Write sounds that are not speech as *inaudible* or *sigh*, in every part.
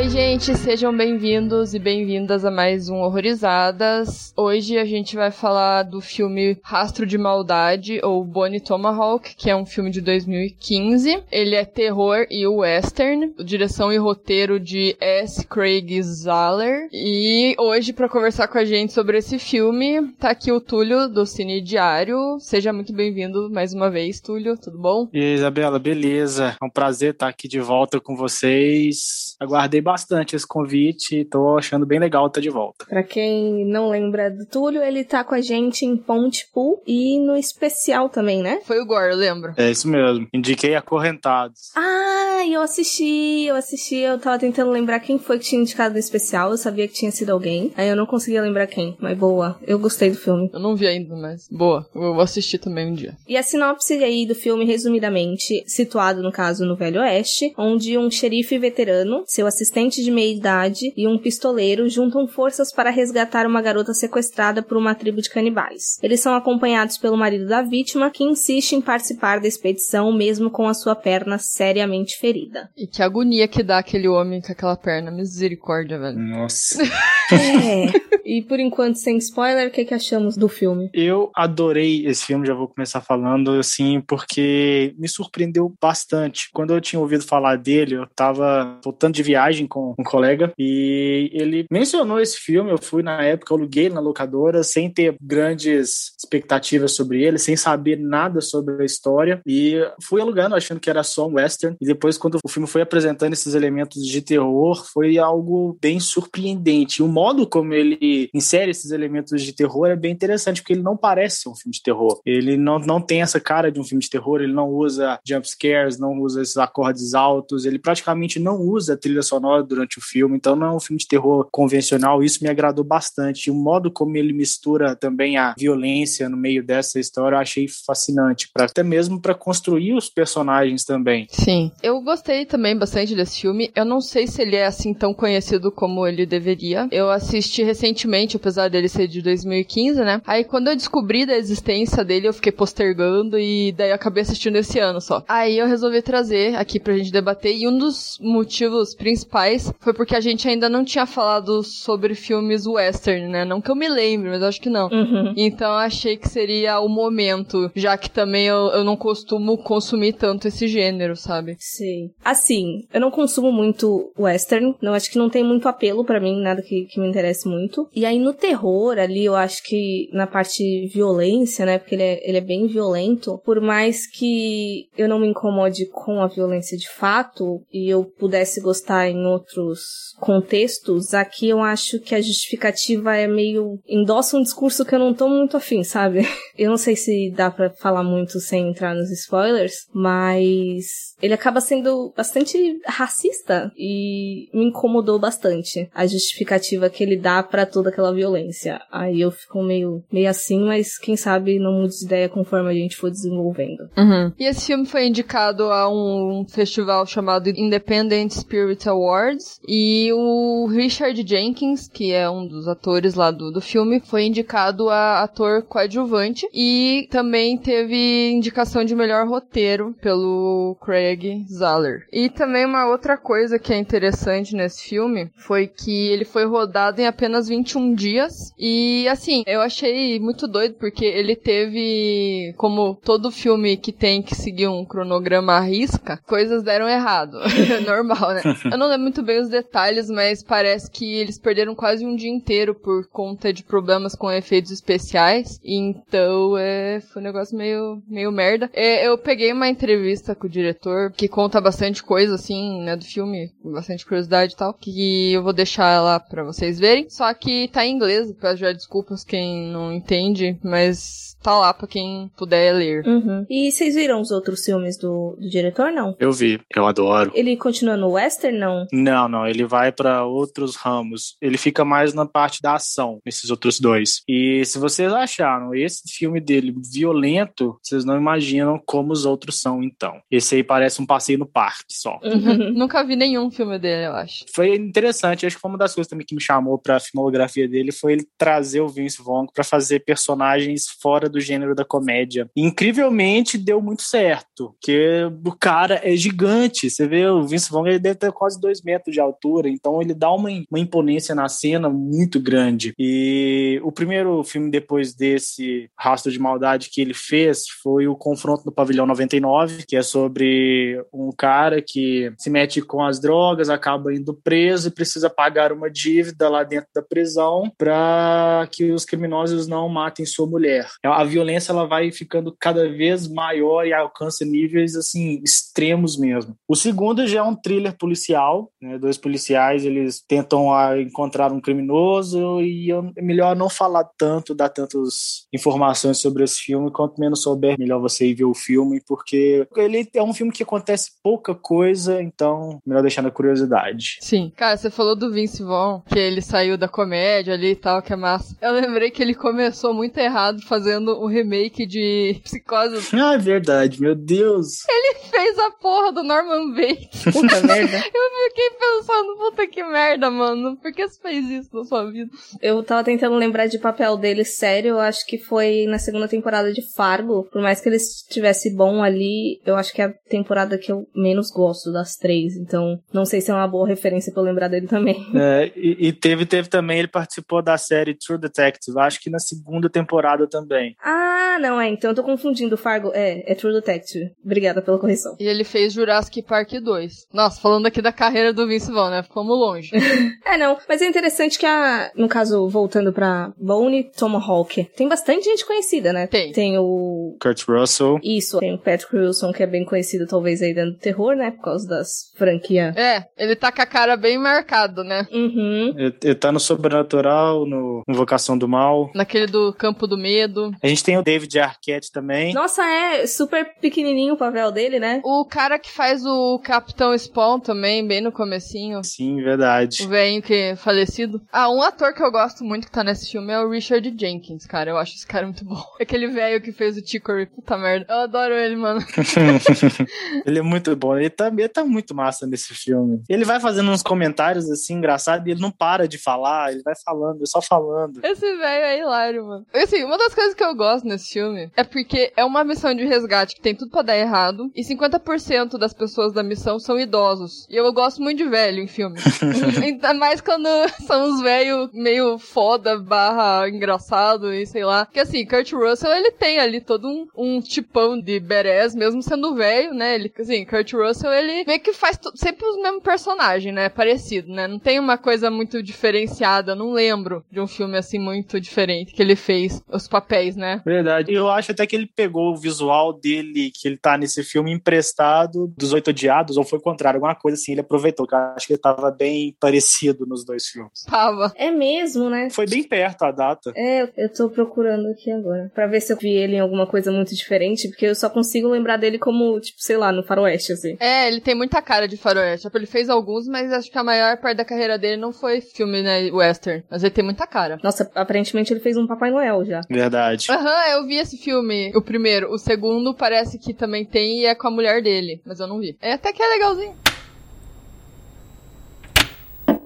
Oi, gente, sejam bem-vindos e bem-vindas a mais um Horrorizadas. Hoje a gente vai falar do filme Rastro de Maldade, ou Bonnie Tomahawk, que é um filme de 2015. Ele é terror e western, direção e roteiro de S. Craig Zahler. E hoje, para conversar com a gente sobre esse filme, tá aqui o Túlio, do Cine Diário. Seja muito bem-vindo mais uma vez, Túlio, tudo bom? E aí, Isabela, beleza? É um prazer estar aqui de volta com vocês. Aguardei bastante esse convite, tô achando bem legal estar de volta. Pra quem não lembra do Túlio, ele tá com a gente em Ponte Pool e no especial também, né? Foi o Gore, eu lembro. É isso mesmo. Indiquei Acorrentados. Ah, eu assisti, eu assisti, eu tava tentando lembrar quem foi que tinha indicado no especial, eu sabia que tinha sido alguém, aí eu não conseguia lembrar quem, mas boa, eu gostei do filme. Eu não vi ainda, mas boa, eu vou assistir também um dia. E a sinopse aí do filme, resumidamente, situado no caso no Velho Oeste, onde um xerife veterano, seu assistente de meia idade e um pistoleiro juntam forças para resgatar uma garota sequestrada por uma tribo de canibais. Eles são acompanhados pelo marido da vítima, que insiste em participar da expedição mesmo com a sua perna seriamente ferida. E que agonia que dá aquele homem com aquela perna, misericórdia, velho. Nossa. *laughs* é. E por enquanto, sem spoiler, o que, que achamos do filme? Eu adorei esse filme, já vou começar falando assim, porque me surpreendeu bastante. Quando eu tinha ouvido falar dele, eu tava voltando de viagem com um colega e ele mencionou esse filme. Eu fui na época, aluguei na locadora sem ter grandes expectativas sobre ele, sem saber nada sobre a história e fui alugando achando que era só um western. E depois, quando o filme foi apresentando esses elementos de terror, foi algo bem surpreendente. O modo como ele insere esses elementos de terror é bem interessante, porque ele não parece um filme de terror. Ele não, não tem essa cara de um filme de terror, ele não usa jump scares, não usa esses acordes altos, ele praticamente não usa trilha sonora durante o filme, então não é um filme de terror convencional. Isso me agradou bastante. E o modo como ele mistura também a violência no meio dessa história, eu achei fascinante, pra, até mesmo para construir os personagens também. Sim. Eu gostei também bastante desse filme. Eu não sei se ele é assim tão conhecido como ele deveria. Eu assisti recentemente, apesar dele ser de 2015, né? Aí quando eu descobri da existência dele, eu fiquei postergando e daí acabei assistindo esse ano só. Aí eu resolvi trazer aqui pra gente debater e um dos motivos principais foi porque a gente ainda não tinha falado sobre filmes western, né? Não que eu me lembre, mas acho que não. Uhum. Então achei que seria o momento, já que também eu, eu não costumo consumir tanto esse gênero, sabe? Sim. Assim, eu não consumo muito western, não acho que não tem muito apelo para mim, nada que, que me interesse muito. E aí no terror ali, eu acho que na parte violência, né? Porque ele é, ele é bem violento, por mais que eu não me incomode com a violência de fato e eu pudesse gostar em outros contextos, aqui eu acho que a justificativa é meio endossa um discurso que eu não tô muito afim, sabe? *laughs* Eu não sei se dá para falar muito sem entrar nos spoilers, mas ele acaba sendo bastante racista e me incomodou bastante a justificativa que ele dá para toda aquela violência. Aí eu fico meio, meio assim, mas quem sabe não mude de ideia conforme a gente for desenvolvendo. Uhum. E esse filme foi indicado a um festival chamado Independent Spirit Awards e o Richard Jenkins, que é um dos atores lá do, do filme, foi indicado a ator coadjuvante e também teve indicação de melhor roteiro pelo Craig Zahler. E também uma outra coisa que é interessante nesse filme foi que ele foi rodado em apenas 21 dias e assim, eu achei muito doido porque ele teve como todo filme que tem que seguir um cronograma à risca, coisas deram errado. *laughs* Normal, né? Eu não lembro muito bem os detalhes, mas parece que eles perderam quase um dia inteiro por conta de problemas com efeitos especiais. Então, é, foi um negócio meio, meio merda. É, eu peguei uma entrevista com o diretor que conta bastante coisa, assim, né, do filme, bastante curiosidade e tal, que eu vou deixar lá pra vocês verem. Só que tá em inglês, peço já desculpas quem não entende, mas tá lá pra quem puder ler. Uhum. E vocês viram os outros filmes do, do diretor, não? Eu vi, eu adoro. Ele continua no western, não? Não, não, ele vai para outros ramos. Ele fica mais na parte da ação, nesses outros dois. E se vocês acharam esse filme dele violento, vocês não imaginam como os outros são, então. Esse aí parece um passeio no parque só. *laughs* Uhum. *laughs* Nunca vi nenhum filme dele, eu acho. Foi interessante, acho que foi uma das coisas também que me chamou pra filmografia dele foi ele trazer o Vince Vaughn para fazer personagens fora do gênero da comédia. Incrivelmente deu muito certo, porque o cara é gigante. Você vê, o Vince Vaughn ele deve ter quase dois metros de altura, então ele dá uma, uma imponência na cena muito grande. E o primeiro filme depois desse Rastro de Maldade que ele fez foi o Confronto no Pavilhão 99, que é sobre um cara que se mete com as drogas, acaba indo preso e precisa pagar uma dívida lá dentro da prisão para que os criminosos não matem sua mulher. A violência ela vai ficando cada vez maior e alcança níveis assim extremos mesmo. O segundo já é um thriller policial, né? dois policiais eles tentam ah, encontrar um criminoso e é melhor não falar tanto, dar tantas informações sobre esse filme, quanto menos souber, melhor você ir ver o filme, porque ele é um filme que acontece pouca coisa, então melhor deixar na curiosidade. Sim. Cara, você falou do Vince Vaughn, que ele saiu da comédia ali e tal, que é massa. Eu lembrei que ele começou muito errado fazendo o um remake de Psicose. *laughs* Ah, é verdade, meu Deus. Ele fez a porra do Norman Bates. Puta *laughs* merda. Eu fiquei pensando, puta que merda, mano. Por que você fez isso na sua vida? Eu tava tentando lembrar de papel dele sério, eu acho que foi na segunda temporada de Fargo. Por mais que ele estivesse bom ali, eu acho que é a temporada que eu menos gosto das três. Então, não sei se é uma boa referência pra eu lembrar dele também. *laughs* É, e, e teve, teve também, ele participou da série True Detective, acho que na segunda temporada também. Ah, não, é. Então eu tô confundindo Fargo. É, é True Detective. Obrigada pela correção. E ele fez Jurassic Park 2. Nossa, falando aqui da carreira do Vince Vaughn, né? Fomos longe. *laughs* é, não. Mas é interessante que a. No caso, voltando pra Bone Tomahawk, tem bastante gente conhecida, né? Tem. Tem o. Kurt Russell. Isso. Tem o Patrick Wilson, que é bem conhecido, talvez, aí dentro do terror, né? Por causa das franquias. É, ele tá com a cara bem marcado, né? Uhum. Ele, ele tá no Sobrenatural, no Invocação do Mal. Naquele do Campo do Medo. A gente tem o David Arquette também. Nossa, é super pequenininho o papel dele, né? O cara que faz o Capitão Spawn também, bem no comecinho. Sim, verdade. O velho que é falecido. Ah, um ator que eu gosto muito que tá nesse filme é o Richard Jenkins, cara. Eu acho esse cara muito bom. *laughs* Aquele velho que fez o Chicory. Puta merda. Eu adoro ele, mano. *laughs* ele é muito bom. Ele tá, ele tá muito massa nesse filme. Ele vai fazendo uns comentários assim, engraçados, e ele não para de falar. Ele vai falando, só falando. Esse velho é hilário, mano. Assim, uma das coisas que eu gosto nesse filme é porque é uma missão de resgate que tem tudo pra dar errado. E 50% das pessoas da missão são idosos. E eu gosto muito de velho em filme. *laughs* Ainda mais quando *laughs* são os velhos meio foda, barra engraçado e sei lá. Que assim, Kurt Russell, ele tem ali todo um, um tipão de badass, mesmo sendo velho, né? Ele, assim, Kurt Russell, ele meio que faz sempre os mesmos personagens, né? Parecido, né? Não tem uma coisa muito diferenciada. Não lembro de um filme assim muito diferente que ele fez os papéis, né? Verdade. Eu acho até que ele pegou o visual dele, que ele tá nesse filme emprestado dos Oito Odiados, ou foi o contrário, alguma coisa assim, ele aproveitou, que eu acho que ele tava bem parecido nos dois filmes. Tava. É mesmo, né? Foi bem perto a data. É, eu tô procurando aqui agora, pra ver se eu vi ele em alguma coisa muito diferente, porque eu só consigo lembrar dele como, tipo, sei lá, no faroeste, assim. É, ele tem muita cara de faroeste. Ele fez alguns, mas acho que a maior parte da carreira dele não foi filme, né, western. Mas ele tem muita cara. Nossa, aparentemente ele fez um Papai Noel já. Verdade. Aham, uhum, eu vi esse filme, o primeiro. O segundo parece que também tem e é com a mulher dele, mas eu não vi. É até que é legalzinho.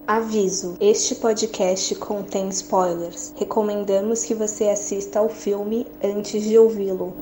Aviso: este podcast contém spoilers. Recomendamos que você assista ao filme antes de ouvi-lo.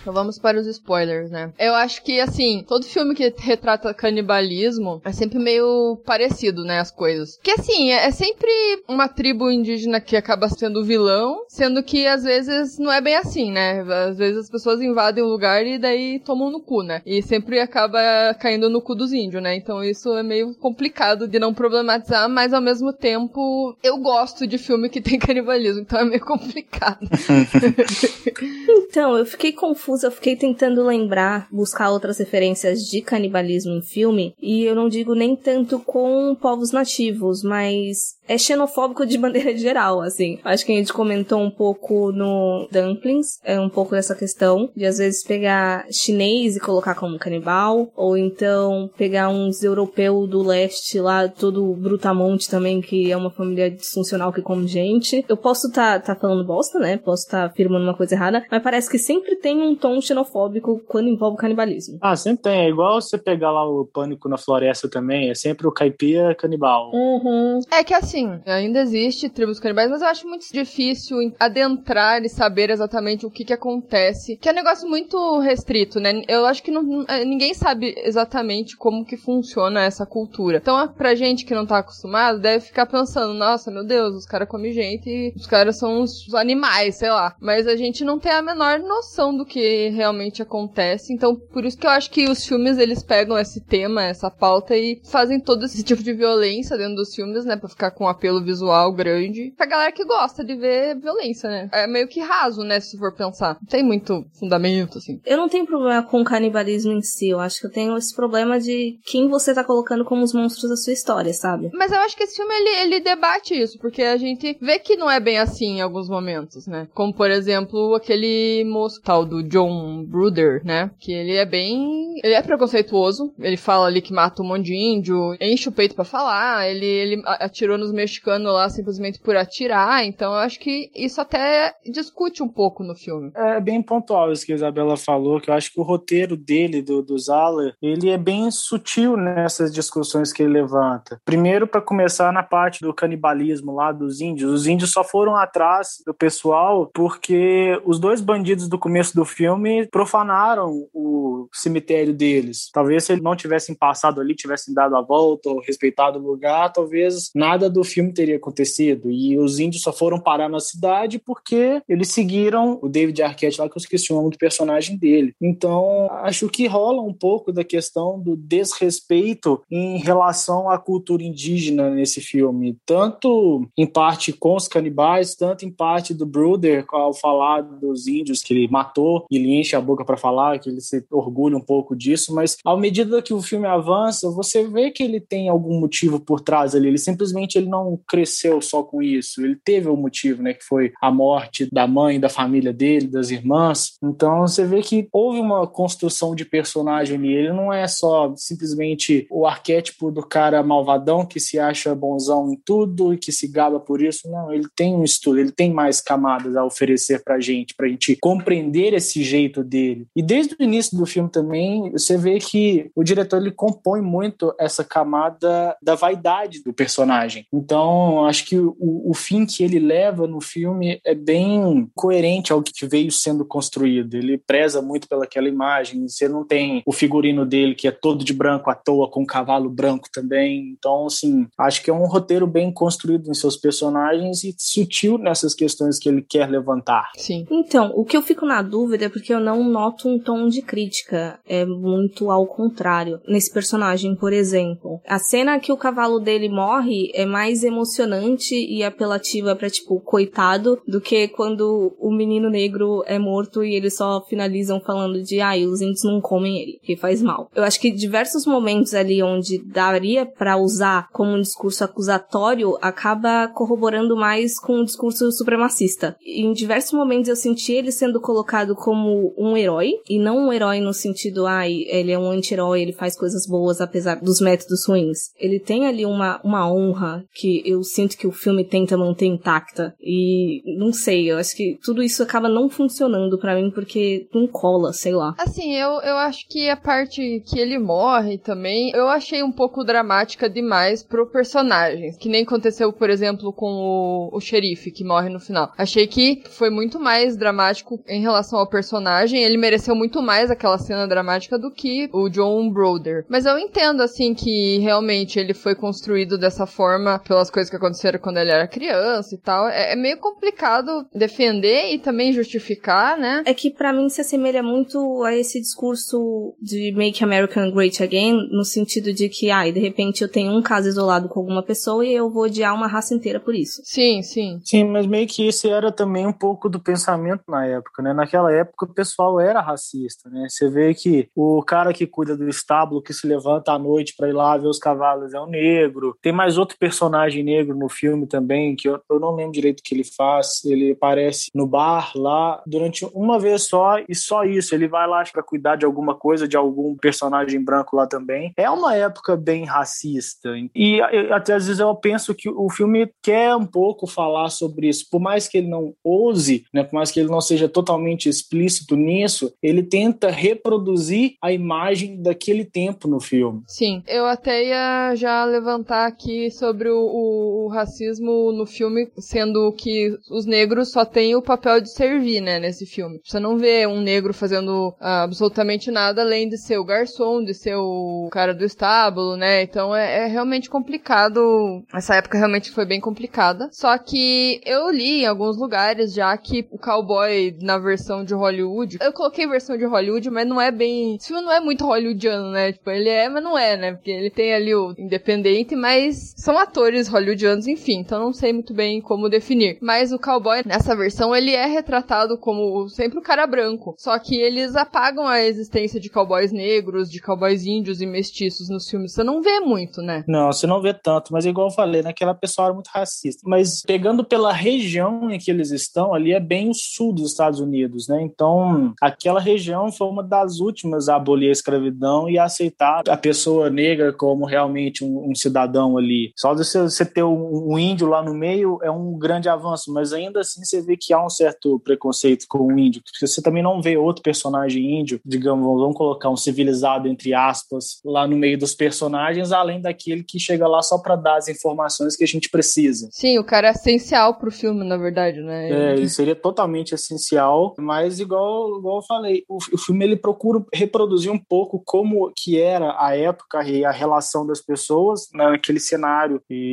Então vamos para os spoilers, né? Eu acho que, assim, todo filme que retrata canibalismo é sempre meio parecido, né? As coisas. Que, assim, é, é sempre uma tribo indígena que acaba sendo vilão, sendo que às vezes não é bem assim, né? Às vezes as pessoas invadem o lugar e daí tomam no cu, né? E sempre acaba caindo no cu dos índios, né? Então isso é meio complicado de não problematizar, mas ao mesmo tempo eu gosto de filme que tem canibalismo, então é meio complicado. *laughs* *laughs* então, eu fiquei confusa confusa, eu fiquei tentando lembrar, buscar outras referências de canibalismo em filme, e eu não digo nem tanto com povos nativos, mas é xenofóbico de *laughs* maneira geral, assim. Acho que a gente comentou um pouco no Dumplings, é um pouco dessa questão de às vezes pegar chinês e colocar como canibal, ou então pegar uns europeus do leste lá, todo brutamonte também, que é uma família disfuncional que come gente. Eu posso estar tá, tá falando bosta, né? Posso estar tá afirmando uma coisa errada, mas parece que sempre tem um tom xenofóbico quando envolve canibalismo. Ah, sempre tem. É igual você pegar lá o Pânico na Floresta também, é sempre o caipira canibal. Uhum. É que assim, ainda existe tribos canibais, mas eu acho muito difícil adentrar e saber exatamente o que que acontece, que é um negócio muito restrito, né? Eu acho que não, é, ninguém sabe exatamente como que funciona essa cultura. Então, pra gente que não tá acostumado, deve ficar pensando, nossa, meu Deus, os caras comem gente e os caras são os animais, sei lá. Mas a gente não tem a menor noção do que realmente acontece. Então, por isso que eu acho que os filmes, eles pegam esse tema, essa pauta e fazem todo esse tipo de violência dentro dos filmes, né? Pra ficar com apelo visual grande. Pra galera que gosta de ver violência, né? É meio que raso, né? Se for pensar. Não tem muito fundamento, assim. Eu não tenho problema com o canibalismo em si. Eu acho que eu tenho esse problema de quem você tá colocando como os monstros da sua história, sabe? Mas eu acho que esse filme, ele, ele debate isso. Porque a gente vê que não é bem assim em alguns momentos, né? Como, por exemplo, aquele moço tal do John Bruder, né? Que ele é bem... Ele é preconceituoso. Ele fala ali que mata um monte de índio. Enche o peito para falar. Ele, ele atirou nos mexicanos lá simplesmente por atirar. Então eu acho que isso até discute um pouco no filme. É bem pontual isso que a Isabela falou, que eu acho que o roteiro dele, do, do Zala, ele é bem sutil nessas discussões que ele levanta. Primeiro, para começar na parte do canibalismo lá dos índios. Os índios só foram atrás do pessoal porque os dois bandidos do começo do filme profanaram o cemitério deles. Talvez se eles não tivessem passado ali, tivessem dado a volta ou respeitado o lugar, talvez nada do filme teria acontecido. E os índios só foram parar na cidade porque eles seguiram o David Arquette lá, que eu esqueci o nome do personagem dele. Então, acho que rola um pouco da questão do desrespeito em relação à cultura indígena nesse filme. Tanto em parte com os canibais, tanto em parte do Bruder, ao falar dos índios que ele matou, e ele enche a boca para falar, que ele se orgulha um pouco disso, mas à medida que o filme avança, você vê que ele tem algum motivo por trás ali. Ele simplesmente ele não cresceu só com isso. Ele teve um motivo, né, que foi a morte da mãe, da família dele, das irmãs. Então você vê que houve uma construção de personagem ali. Ele não é só simplesmente o arquétipo do cara malvadão que se acha bonzão em tudo e que se gaba por isso. Não, ele tem um estudo, ele tem mais camadas a oferecer pra gente, pra gente compreender esse jeito dele. E desde o início do filme também, você vê que o diretor ele compõe muito essa camada da vaidade do personagem. Então, acho que o, o fim que ele leva no filme é bem coerente ao que veio sendo construído. Ele preza muito pelaquela imagem. Você não tem o figurino dele que é todo de branco à toa, com um cavalo branco também. Então, assim, acho que é um roteiro bem construído em seus personagens e sutil nessas questões que ele quer levantar. Sim. Então, o que eu fico na dúvida é porque eu não noto um tom de crítica. É muito ao contrário. Nesse personagem, por exemplo. A cena que o cavalo dele morre é mais emocionante e apelativa para tipo, coitado, do que quando o menino negro é morto e eles só finalizam falando de, ah, os índios não comem ele, que faz mal. Eu acho que diversos momentos ali onde daria para usar como um discurso acusatório acaba corroborando mais com o um discurso supremacista. Em diversos momentos eu senti ele sendo colocado como um herói, e não um herói no sentido, ai, ah, ele é um anti-herói, ele faz coisas boas apesar dos métodos ruins. Ele tem ali uma, uma honra que eu sinto que o filme tenta manter intacta. E não sei, eu acho que tudo isso acaba não funcionando para mim porque não cola, sei lá. Assim, eu, eu acho que a parte que ele morre também, eu achei um pouco dramática demais pro personagem. Que nem aconteceu, por exemplo, com o, o xerife que morre no final. Achei que foi muito mais dramático em relação ao personagem. Ele mereceu muito mais aquela cena dramática do que o John Broder. Mas eu entendo, assim, que realmente ele foi construído dessa forma pelas coisas que aconteceram quando ele era criança e tal. É, é meio complicado defender e também justificar, né? É que para mim se assemelha muito a esse discurso de Make America Great Again, no sentido de que, ai, ah, de repente eu tenho um caso isolado com alguma pessoa e eu vou odiar uma raça inteira por isso. Sim, sim. Sim, mas meio que esse era também um pouco do pensamento na época, né? Naquela época o pessoal era racista, né? Você vê que o cara que cuida do estábulo, que se levanta à noite para ir lá ver os cavalos é um negro. Tem mais outro personagem personagem negro no filme também, que eu, eu não lembro direito o que ele faz. Ele aparece no bar lá durante uma vez só e só isso. Ele vai lá para cuidar de alguma coisa, de algum personagem branco lá também. É uma época bem racista. E até às vezes eu penso que o filme quer um pouco falar sobre isso. Por mais que ele não ouse, né, por mais que ele não seja totalmente explícito nisso, ele tenta reproduzir a imagem daquele tempo no filme. Sim, eu até ia já levantar aqui sobre o, o, o racismo no filme, sendo que os negros só têm o papel de servir, né, nesse filme. Você não vê um negro fazendo ah, absolutamente nada além de ser o garçom, de ser o cara do estábulo, né? Então é, é realmente complicado. Essa época realmente foi bem complicada. Só que eu li em alguns lugares já que o cowboy na versão de Hollywood, eu coloquei versão de Hollywood, mas não é bem, esse filme não é muito hollywoodiano, né? Tipo, ele é, mas não é, né? Porque ele tem ali o independente, mas são atores hollywoodianos, enfim, então não sei muito bem como definir. Mas o cowboy nessa versão ele é retratado como sempre o cara branco, só que eles apagam a existência de cowboys negros, de cowboys índios e mestiços nos filmes. Você não vê muito, né? Não, você não vê tanto, mas igual eu falei, naquela né, pessoa era muito racista. Mas pegando pela região em que eles estão, ali é bem o sul dos Estados Unidos, né? Então, aquela região foi uma das últimas a abolir a escravidão e a aceitar a pessoa negra como realmente um, um cidadão ali. Só de você ter um, um, índio lá no meio é um grande avanço, mas ainda assim você vê que há um certo preconceito com o índio, porque você também não vê outro personagem índio, digamos, vamos colocar um civilizado entre aspas, lá no meio dos personagens, além daquele que chega lá só para dar as informações que a gente precisa. Sim, o cara é essencial pro filme, na verdade, né? É, ele seria totalmente essencial, mas igual, igual eu falei, o, o filme ele procura reproduzir um pouco como que era a época e a relação das pessoas naquele cenário. E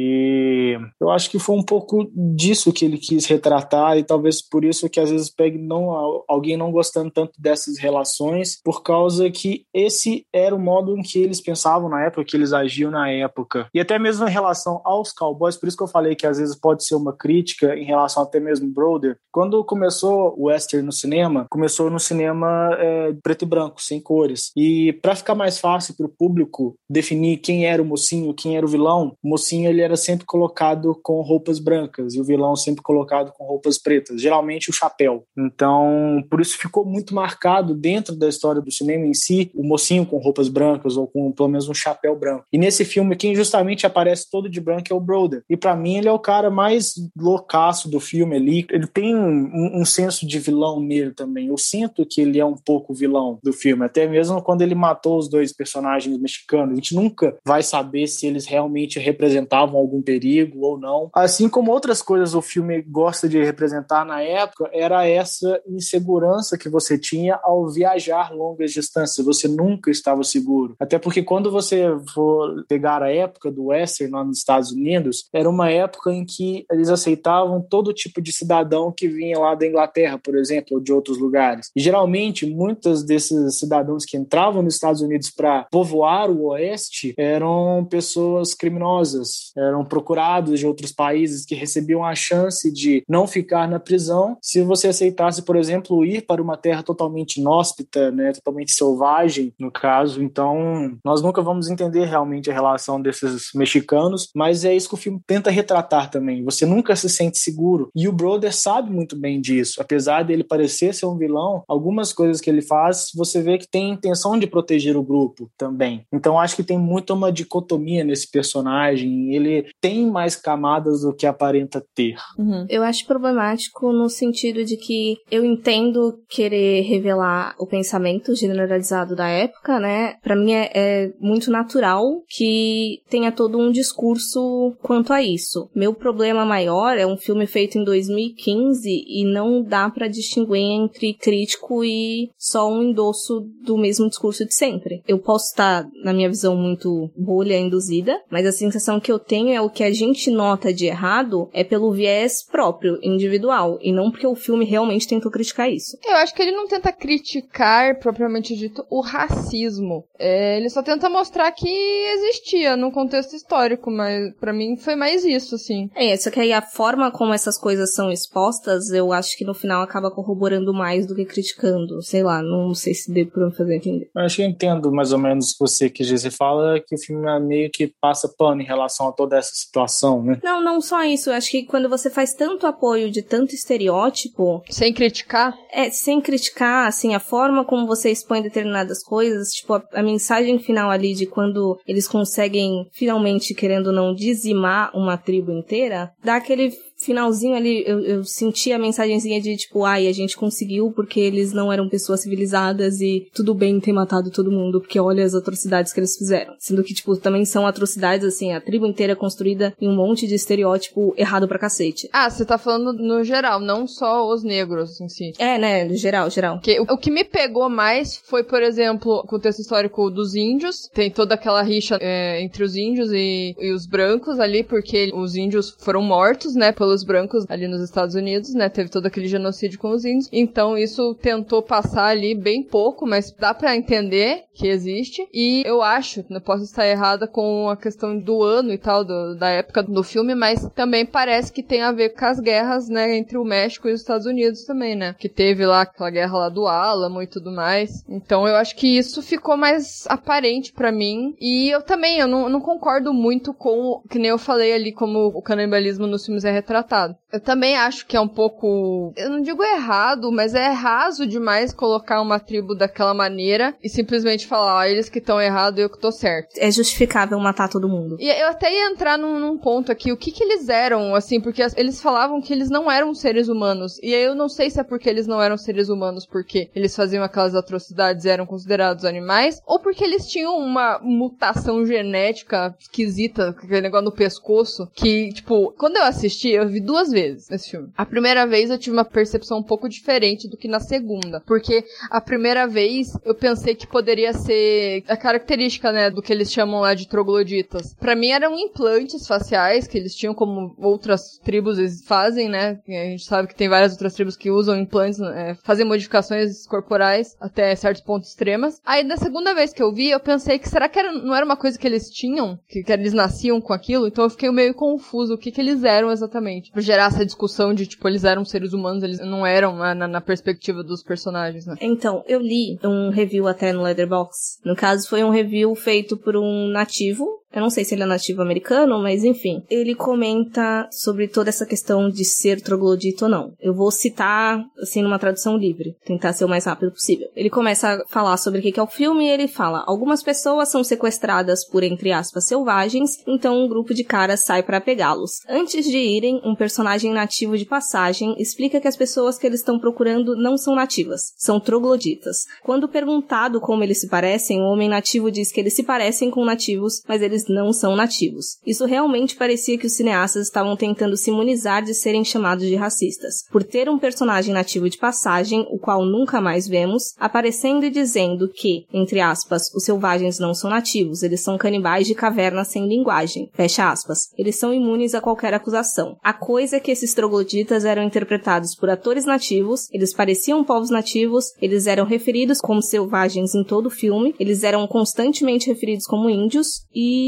eu acho que foi um pouco disso que ele quis retratar e talvez por isso que às vezes pegue não alguém não gostando tanto dessas relações, por causa que esse era o modo em que eles pensavam na época, que eles agiam na época. E até mesmo em relação aos cowboys, por isso que eu falei que às vezes pode ser uma crítica em relação até mesmo Brother. Quando começou o western no cinema, começou no cinema é, preto e branco, sem cores. E para ficar mais fácil para o público definir quem era o mocinho, quem era o vilão, o mocinho ele era sempre colocado com roupas brancas e o vilão sempre colocado com roupas pretas, geralmente o chapéu. Então, por isso ficou muito marcado dentro da história do cinema em si, o mocinho com roupas brancas ou com pelo menos um chapéu branco. E nesse filme, quem justamente aparece todo de branco é o Brother. E para mim, ele é o cara mais loucaço do filme ali. Ele tem um, um, senso de vilão nele também. Eu sinto que ele é um pouco vilão do filme, até mesmo quando ele matou os dois personagens mexicanos. A gente nunca vai saber se eles realmente representavam algum perigo ou não. Assim como outras coisas o filme gosta de representar na época, era essa insegurança que você tinha ao viajar longas distâncias. Você nunca estava seguro. Até porque quando você for pegar a época do Western lá nos Estados Unidos, era uma época em que eles aceitavam todo tipo de cidadão que vinha lá da Inglaterra, por exemplo, ou de outros lugares. E geralmente, muitos desses cidadãos que entravam nos Estados Unidos para povoar o Oeste eram pessoas criminosas, eram procurados de outros países que recebiam a chance de não ficar na prisão se você aceitasse, por exemplo, ir para uma terra totalmente inóspita, né, totalmente selvagem, no caso. Então, nós nunca vamos entender realmente a relação desses mexicanos, mas é isso que o filme tenta retratar também. Você nunca se sente seguro. E o Brother sabe muito bem disso. Apesar dele parecer ser um vilão, algumas coisas que ele faz, você vê que tem intenção de proteger o grupo também. Então acho que tem muito uma dicotomia nesse personagem. Ele tem mais camadas do que aparenta ter. Uhum. Eu acho problemático no sentido de que eu entendo querer revelar o pensamento generalizado da época, né? Para mim é, é muito natural que tenha todo um discurso quanto a isso. Meu problema maior é um filme feito em 2015 e não dá para distinguir entre crítico e só um endosso do mesmo discurso de sempre. Eu posso estar, na minha visão, muito bolha induzida, mas a sensação que eu tenho é o que a gente nota de errado é pelo viés próprio, individual, e não porque o filme realmente tentou criticar isso. Eu acho que ele não tenta criticar, propriamente dito, o racismo. É, ele só tenta mostrar que existia no contexto histórico, mas para mim foi mais isso, assim. É, só que aí a forma como essas coisas são expostas, eu acho que no final acaba corroborando mais do que criticando. Sei lá, não sei se deu pra me fazer entender. Eu acho que eu entendo mais ou menos o que você quis dizer. Você fala que o filme é meio que passa pano em relação a toda toda essa situação, né? Não, não só isso. Eu acho que quando você faz tanto apoio de tanto estereótipo. Sem criticar? É, sem criticar, assim, a forma como você expõe determinadas coisas, tipo, a, a mensagem final ali de quando eles conseguem finalmente, querendo ou não, dizimar uma tribo inteira, dá aquele finalzinho ali, eu, eu senti a mensagenzinha de tipo, ai, a gente conseguiu porque eles não eram pessoas civilizadas e tudo bem ter matado todo mundo, porque olha as atrocidades que eles fizeram. Sendo que, tipo, também são atrocidades, assim, a tribo inteira é construída em um monte de estereótipo errado pra cacete. Ah, você tá falando no geral, não só os negros em si. É, né, no geral, geral. Que, o, o que me pegou mais foi, por exemplo, o contexto histórico dos índios, tem toda aquela rixa é, entre os índios e, e os brancos ali, porque os índios foram mortos, né, pelos brancos ali nos Estados Unidos, né? Teve todo aquele genocídio com os índios. Então isso tentou passar ali bem pouco, mas dá para entender que existe. E eu acho, não posso estar errada com a questão do ano e tal, do, da época do filme, mas também parece que tem a ver com as guerras, né, entre o México e os Estados Unidos também, né? Que teve lá aquela guerra lá do Álamo e tudo mais. Então eu acho que isso ficou mais aparente para mim. E eu também, eu não, não concordo muito com, que nem eu falei ali, como o canibalismo nos filmes é retratado retratado. Eu também acho que é um pouco, eu não digo errado, mas é raso demais colocar uma tribo daquela maneira e simplesmente falar, ah, eles que estão errados e eu que tô certo. É justificável matar todo mundo. E eu até ia entrar num, num ponto aqui, o que que eles eram, assim, porque eles falavam que eles não eram seres humanos. E aí eu não sei se é porque eles não eram seres humanos porque eles faziam aquelas atrocidades e eram considerados animais, ou porque eles tinham uma mutação genética esquisita, aquele negócio no pescoço, que, tipo, quando eu assisti, eu vi duas vezes esse filme. A primeira vez eu tive uma percepção um pouco diferente do que na segunda, porque a primeira vez eu pensei que poderia ser a característica, né, do que eles chamam lá de trogloditas. Para mim eram implantes faciais que eles tinham como outras tribos fazem, né? A gente sabe que tem várias outras tribos que usam implantes, é, fazem modificações corporais até certos pontos extremas. Aí na segunda vez que eu vi, eu pensei que será que era, não era uma coisa que eles tinham, que, que eles nasciam com aquilo? Então eu fiquei meio confuso o que que eles eram exatamente exatamente. Pra gerar essa discussão de, tipo, eles eram seres humanos, eles não eram na, na, na perspectiva dos personagens, né? Então, eu li um review até no Leatherbox. No caso, foi um review feito por um nativo eu não sei se ele é nativo americano, mas enfim. Ele comenta sobre toda essa questão de ser troglodita ou não. Eu vou citar, assim, numa tradução livre, tentar ser o mais rápido possível. Ele começa a falar sobre o que é o filme e ele fala: algumas pessoas são sequestradas por, entre aspas, selvagens, então um grupo de caras sai para pegá-los. Antes de irem, um personagem nativo de passagem explica que as pessoas que eles estão procurando não são nativas, são trogloditas. Quando perguntado como eles se parecem, o homem nativo diz que eles se parecem com nativos, mas eles não são nativos. Isso realmente parecia que os cineastas estavam tentando se imunizar de serem chamados de racistas, por ter um personagem nativo de passagem, o qual nunca mais vemos, aparecendo e dizendo que, entre aspas, os selvagens não são nativos, eles são canibais de caverna sem linguagem, fecha aspas. Eles são imunes a qualquer acusação. A coisa é que esses trogloditas eram interpretados por atores nativos, eles pareciam povos nativos, eles eram referidos como selvagens em todo o filme, eles eram constantemente referidos como índios e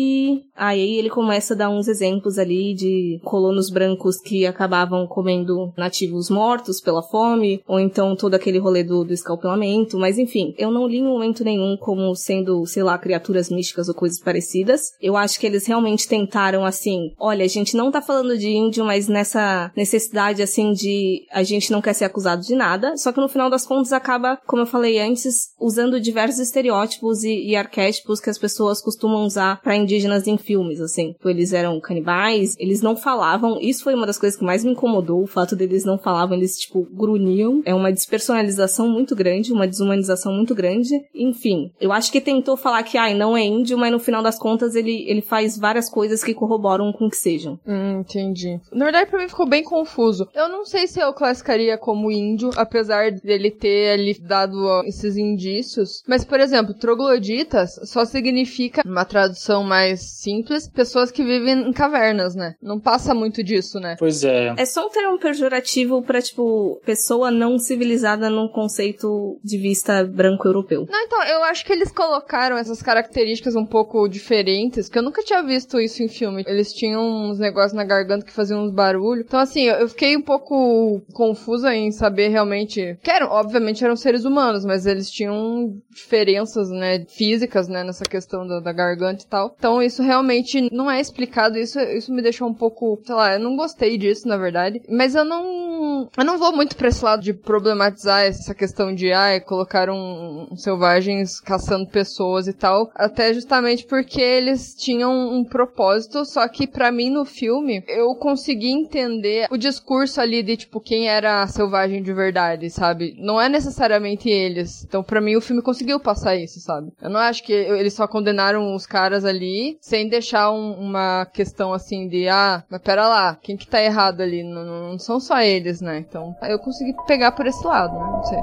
aí ele começa a dar uns exemplos ali de colonos brancos que acabavam comendo nativos mortos pela fome, ou então todo aquele rolê do, do escalpelamento, mas enfim, eu não li em momento nenhum como sendo, sei lá, criaturas místicas ou coisas parecidas. Eu acho que eles realmente tentaram assim, olha, a gente não tá falando de índio, mas nessa necessidade assim de a gente não quer ser acusado de nada, só que no final das contas acaba, como eu falei antes, usando diversos estereótipos e, e arquétipos que as pessoas costumam usar para indígenas em filmes, assim. Tipo, eles eram canibais, eles não falavam. Isso foi uma das coisas que mais me incomodou, o fato deles não falavam, eles, tipo, grunhiam. É uma despersonalização muito grande, uma desumanização muito grande. Enfim, eu acho que tentou falar que, ai, não é índio, mas no final das contas ele, ele faz várias coisas que corroboram com que sejam. Hum, entendi. Na verdade, pra mim ficou bem confuso. Eu não sei se eu classificaria como índio, apesar dele ter ali dado esses indícios. Mas, por exemplo, trogloditas só significa, uma tradução mais mais simples, pessoas que vivem em cavernas, né? Não passa muito disso, né? Pois é. É só um termo pejorativo pra, tipo, pessoa não civilizada num conceito de vista branco europeu. Não, então, eu acho que eles colocaram essas características um pouco diferentes, que eu nunca tinha visto isso em filme. Eles tinham uns negócios na garganta que faziam uns barulhos. Então, assim, eu fiquei um pouco confusa em saber realmente. Que eram, obviamente, eram seres humanos, mas eles tinham diferenças, né, físicas, né, nessa questão da, da garganta e tal. Então, Então isso realmente não é explicado, isso, isso me deixou um pouco, sei lá, eu não gostei disso, na verdade. Mas eu não. Eu não vou muito pra esse lado de problematizar essa questão de, ah, colocaram um, selvagens caçando pessoas e tal. Até justamente porque eles tinham um propósito, só que para mim no filme eu consegui entender o discurso ali de, tipo, quem era selvagem de verdade, sabe? Não é necessariamente eles. Então, para mim, o filme conseguiu passar isso, sabe? Eu não acho que eles só condenaram os caras ali sem deixar um, uma questão assim de, ah, mas pera lá, quem que tá errado ali? Não, não são só eles, né? Então, eu consegui pegar por esse lado, né? Não sei.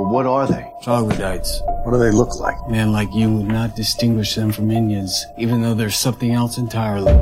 But what are they? Troglodytes. What do they look like? Man like you would not distinguish them from Indians, even though they're something else entirely.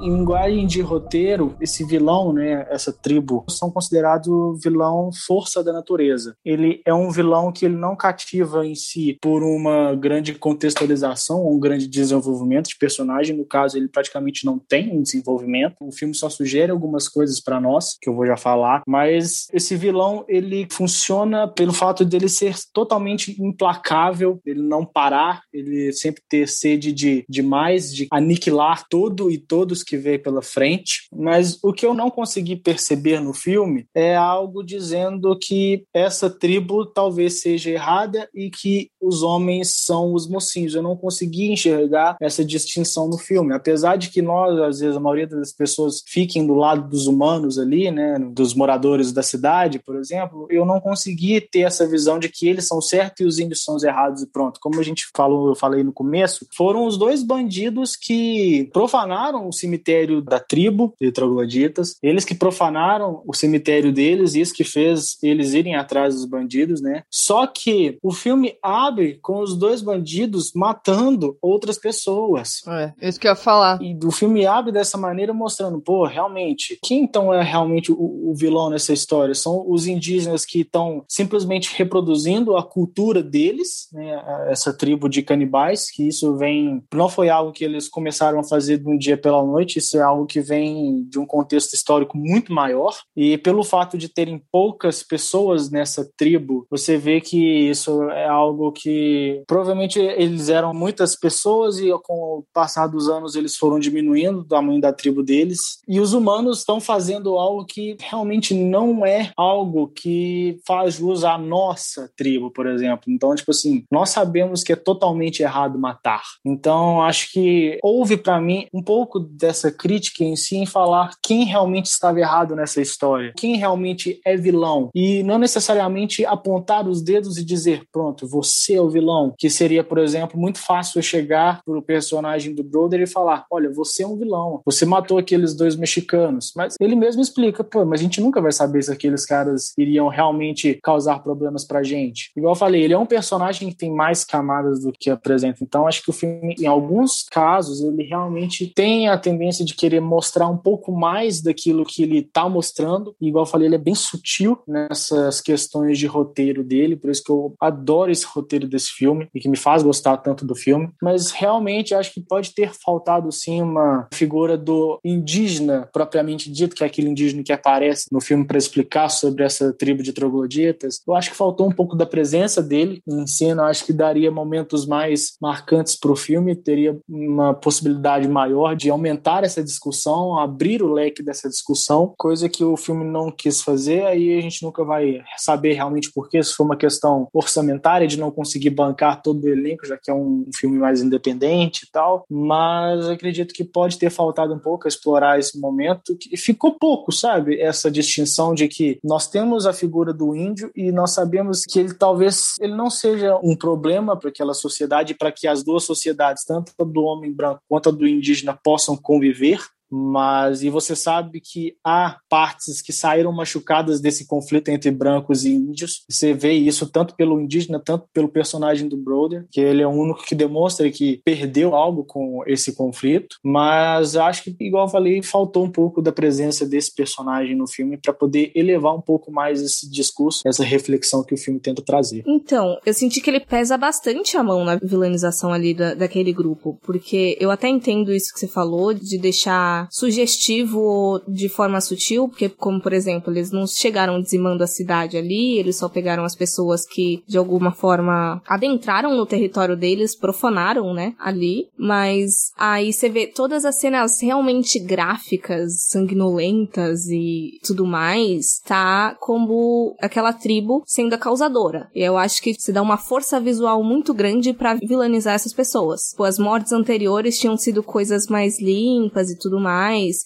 Em linguagem de roteiro, esse vilão, né, essa tribo, são considerados vilão força da natureza. Ele é um vilão que ele não cativa em si por uma grande contextualização ou um grande desenvolvimento de personagem. No caso, ele praticamente não tem um desenvolvimento. O filme só sugere algumas coisas para nós, que eu vou já falar, mas esse vilão, ele funciona pelo fato dele ser totalmente implacável, ele não parar, ele sempre ter sede de, de mais, de aniquilar tudo e todos que vê pela frente, mas o que eu não consegui perceber no filme é algo dizendo que essa tribo talvez seja errada e que os homens são os mocinhos. Eu não consegui enxergar essa distinção no filme, apesar de que nós, às vezes, a maioria das pessoas fiquem do lado dos humanos ali, né, dos moradores da cidade, por exemplo, eu não consegui ter essa visão de que eles são certos e os índios são os errados e pronto. Como a gente falou, eu falei no começo, foram os dois bandidos que profanaram o cemitério cemitério da tribo de trogloditas, eles que profanaram o cemitério deles, isso que fez eles irem atrás dos bandidos, né? Só que o filme abre com os dois bandidos matando outras pessoas. É, isso que eu ia falar. E o filme abre dessa maneira mostrando, pô, realmente, quem então é realmente o, o vilão nessa história? São os indígenas que estão simplesmente reproduzindo a cultura deles, né? Essa tribo de canibais, que isso vem, não foi algo que eles começaram a fazer de um dia pela noite, noite, isso é algo que vem de um contexto histórico muito maior. E pelo fato de terem poucas pessoas nessa tribo, você vê que isso é algo que provavelmente eles eram muitas pessoas e com o passar dos anos eles foram diminuindo o tamanho da tribo deles. E os humanos estão fazendo algo que realmente não é algo que faz jus à nossa tribo, por exemplo. Então, tipo assim, nós sabemos que é totalmente errado matar. Então, acho que houve para mim um pouco dessa essa crítica em si em falar quem realmente estava errado nessa história, quem realmente é vilão. E não necessariamente apontar os dedos e dizer pronto, você é o vilão, que seria, por exemplo, muito fácil chegar pro personagem do Brother e falar, olha, você é um vilão, você matou aqueles dois mexicanos, mas ele mesmo explica, pô, mas a gente nunca vai saber se aqueles caras iriam realmente causar problemas pra gente. Igual eu falei, ele é um personagem que tem mais camadas do que apresenta, então acho que o filme, em alguns casos, ele realmente tem a tendência de querer mostrar um pouco mais daquilo que ele está mostrando. E, igual eu falei, ele é bem sutil nessas questões de roteiro dele, por isso que eu adoro esse roteiro desse filme e que me faz gostar tanto do filme. Mas realmente acho que pode ter faltado sim uma figura do indígena propriamente dito, que é aquele indígena que aparece no filme para explicar sobre essa tribo de trogloditas. Eu acho que faltou um pouco da presença dele em cena, acho que daria momentos mais marcantes para o filme, teria uma possibilidade maior de aumentar essa discussão, abrir o leque dessa discussão, coisa que o filme não quis fazer, aí a gente nunca vai saber realmente por que, se foi uma questão orçamentária de não conseguir bancar todo o elenco, já que é um filme mais independente e tal, mas acredito que pode ter faltado um pouco explorar esse momento, que ficou pouco, sabe? Essa distinção de que nós temos a figura do índio e nós sabemos que ele talvez ele não seja um problema para aquela sociedade, para que as duas sociedades, tanto do homem branco quanto do indígena, possam conviver viver mas e você sabe que há partes que saíram machucadas desse conflito entre brancos e índios. Você vê isso tanto pelo indígena, tanto pelo personagem do Brother, que ele é o único que demonstra que perdeu algo com esse conflito. Mas acho que, igual eu falei, faltou um pouco da presença desse personagem no filme para poder elevar um pouco mais esse discurso, essa reflexão que o filme tenta trazer. Então, eu senti que ele pesa bastante a mão na vilanização ali da, daquele grupo, porque eu até entendo isso que você falou de deixar deixar sugestivo de forma sutil, porque, como por exemplo, eles não chegaram dizimando a cidade ali, eles só pegaram as pessoas que de alguma forma adentraram no território deles, profanaram, né, ali, mas aí você vê todas as cenas realmente gráficas, sanguinolentas e tudo mais, tá como aquela tribo sendo a causadora. E eu acho que se dá uma força visual muito grande para vilanizar essas pessoas. Pô, as mortes anteriores tinham sido coisas mais limpas e tudo mais.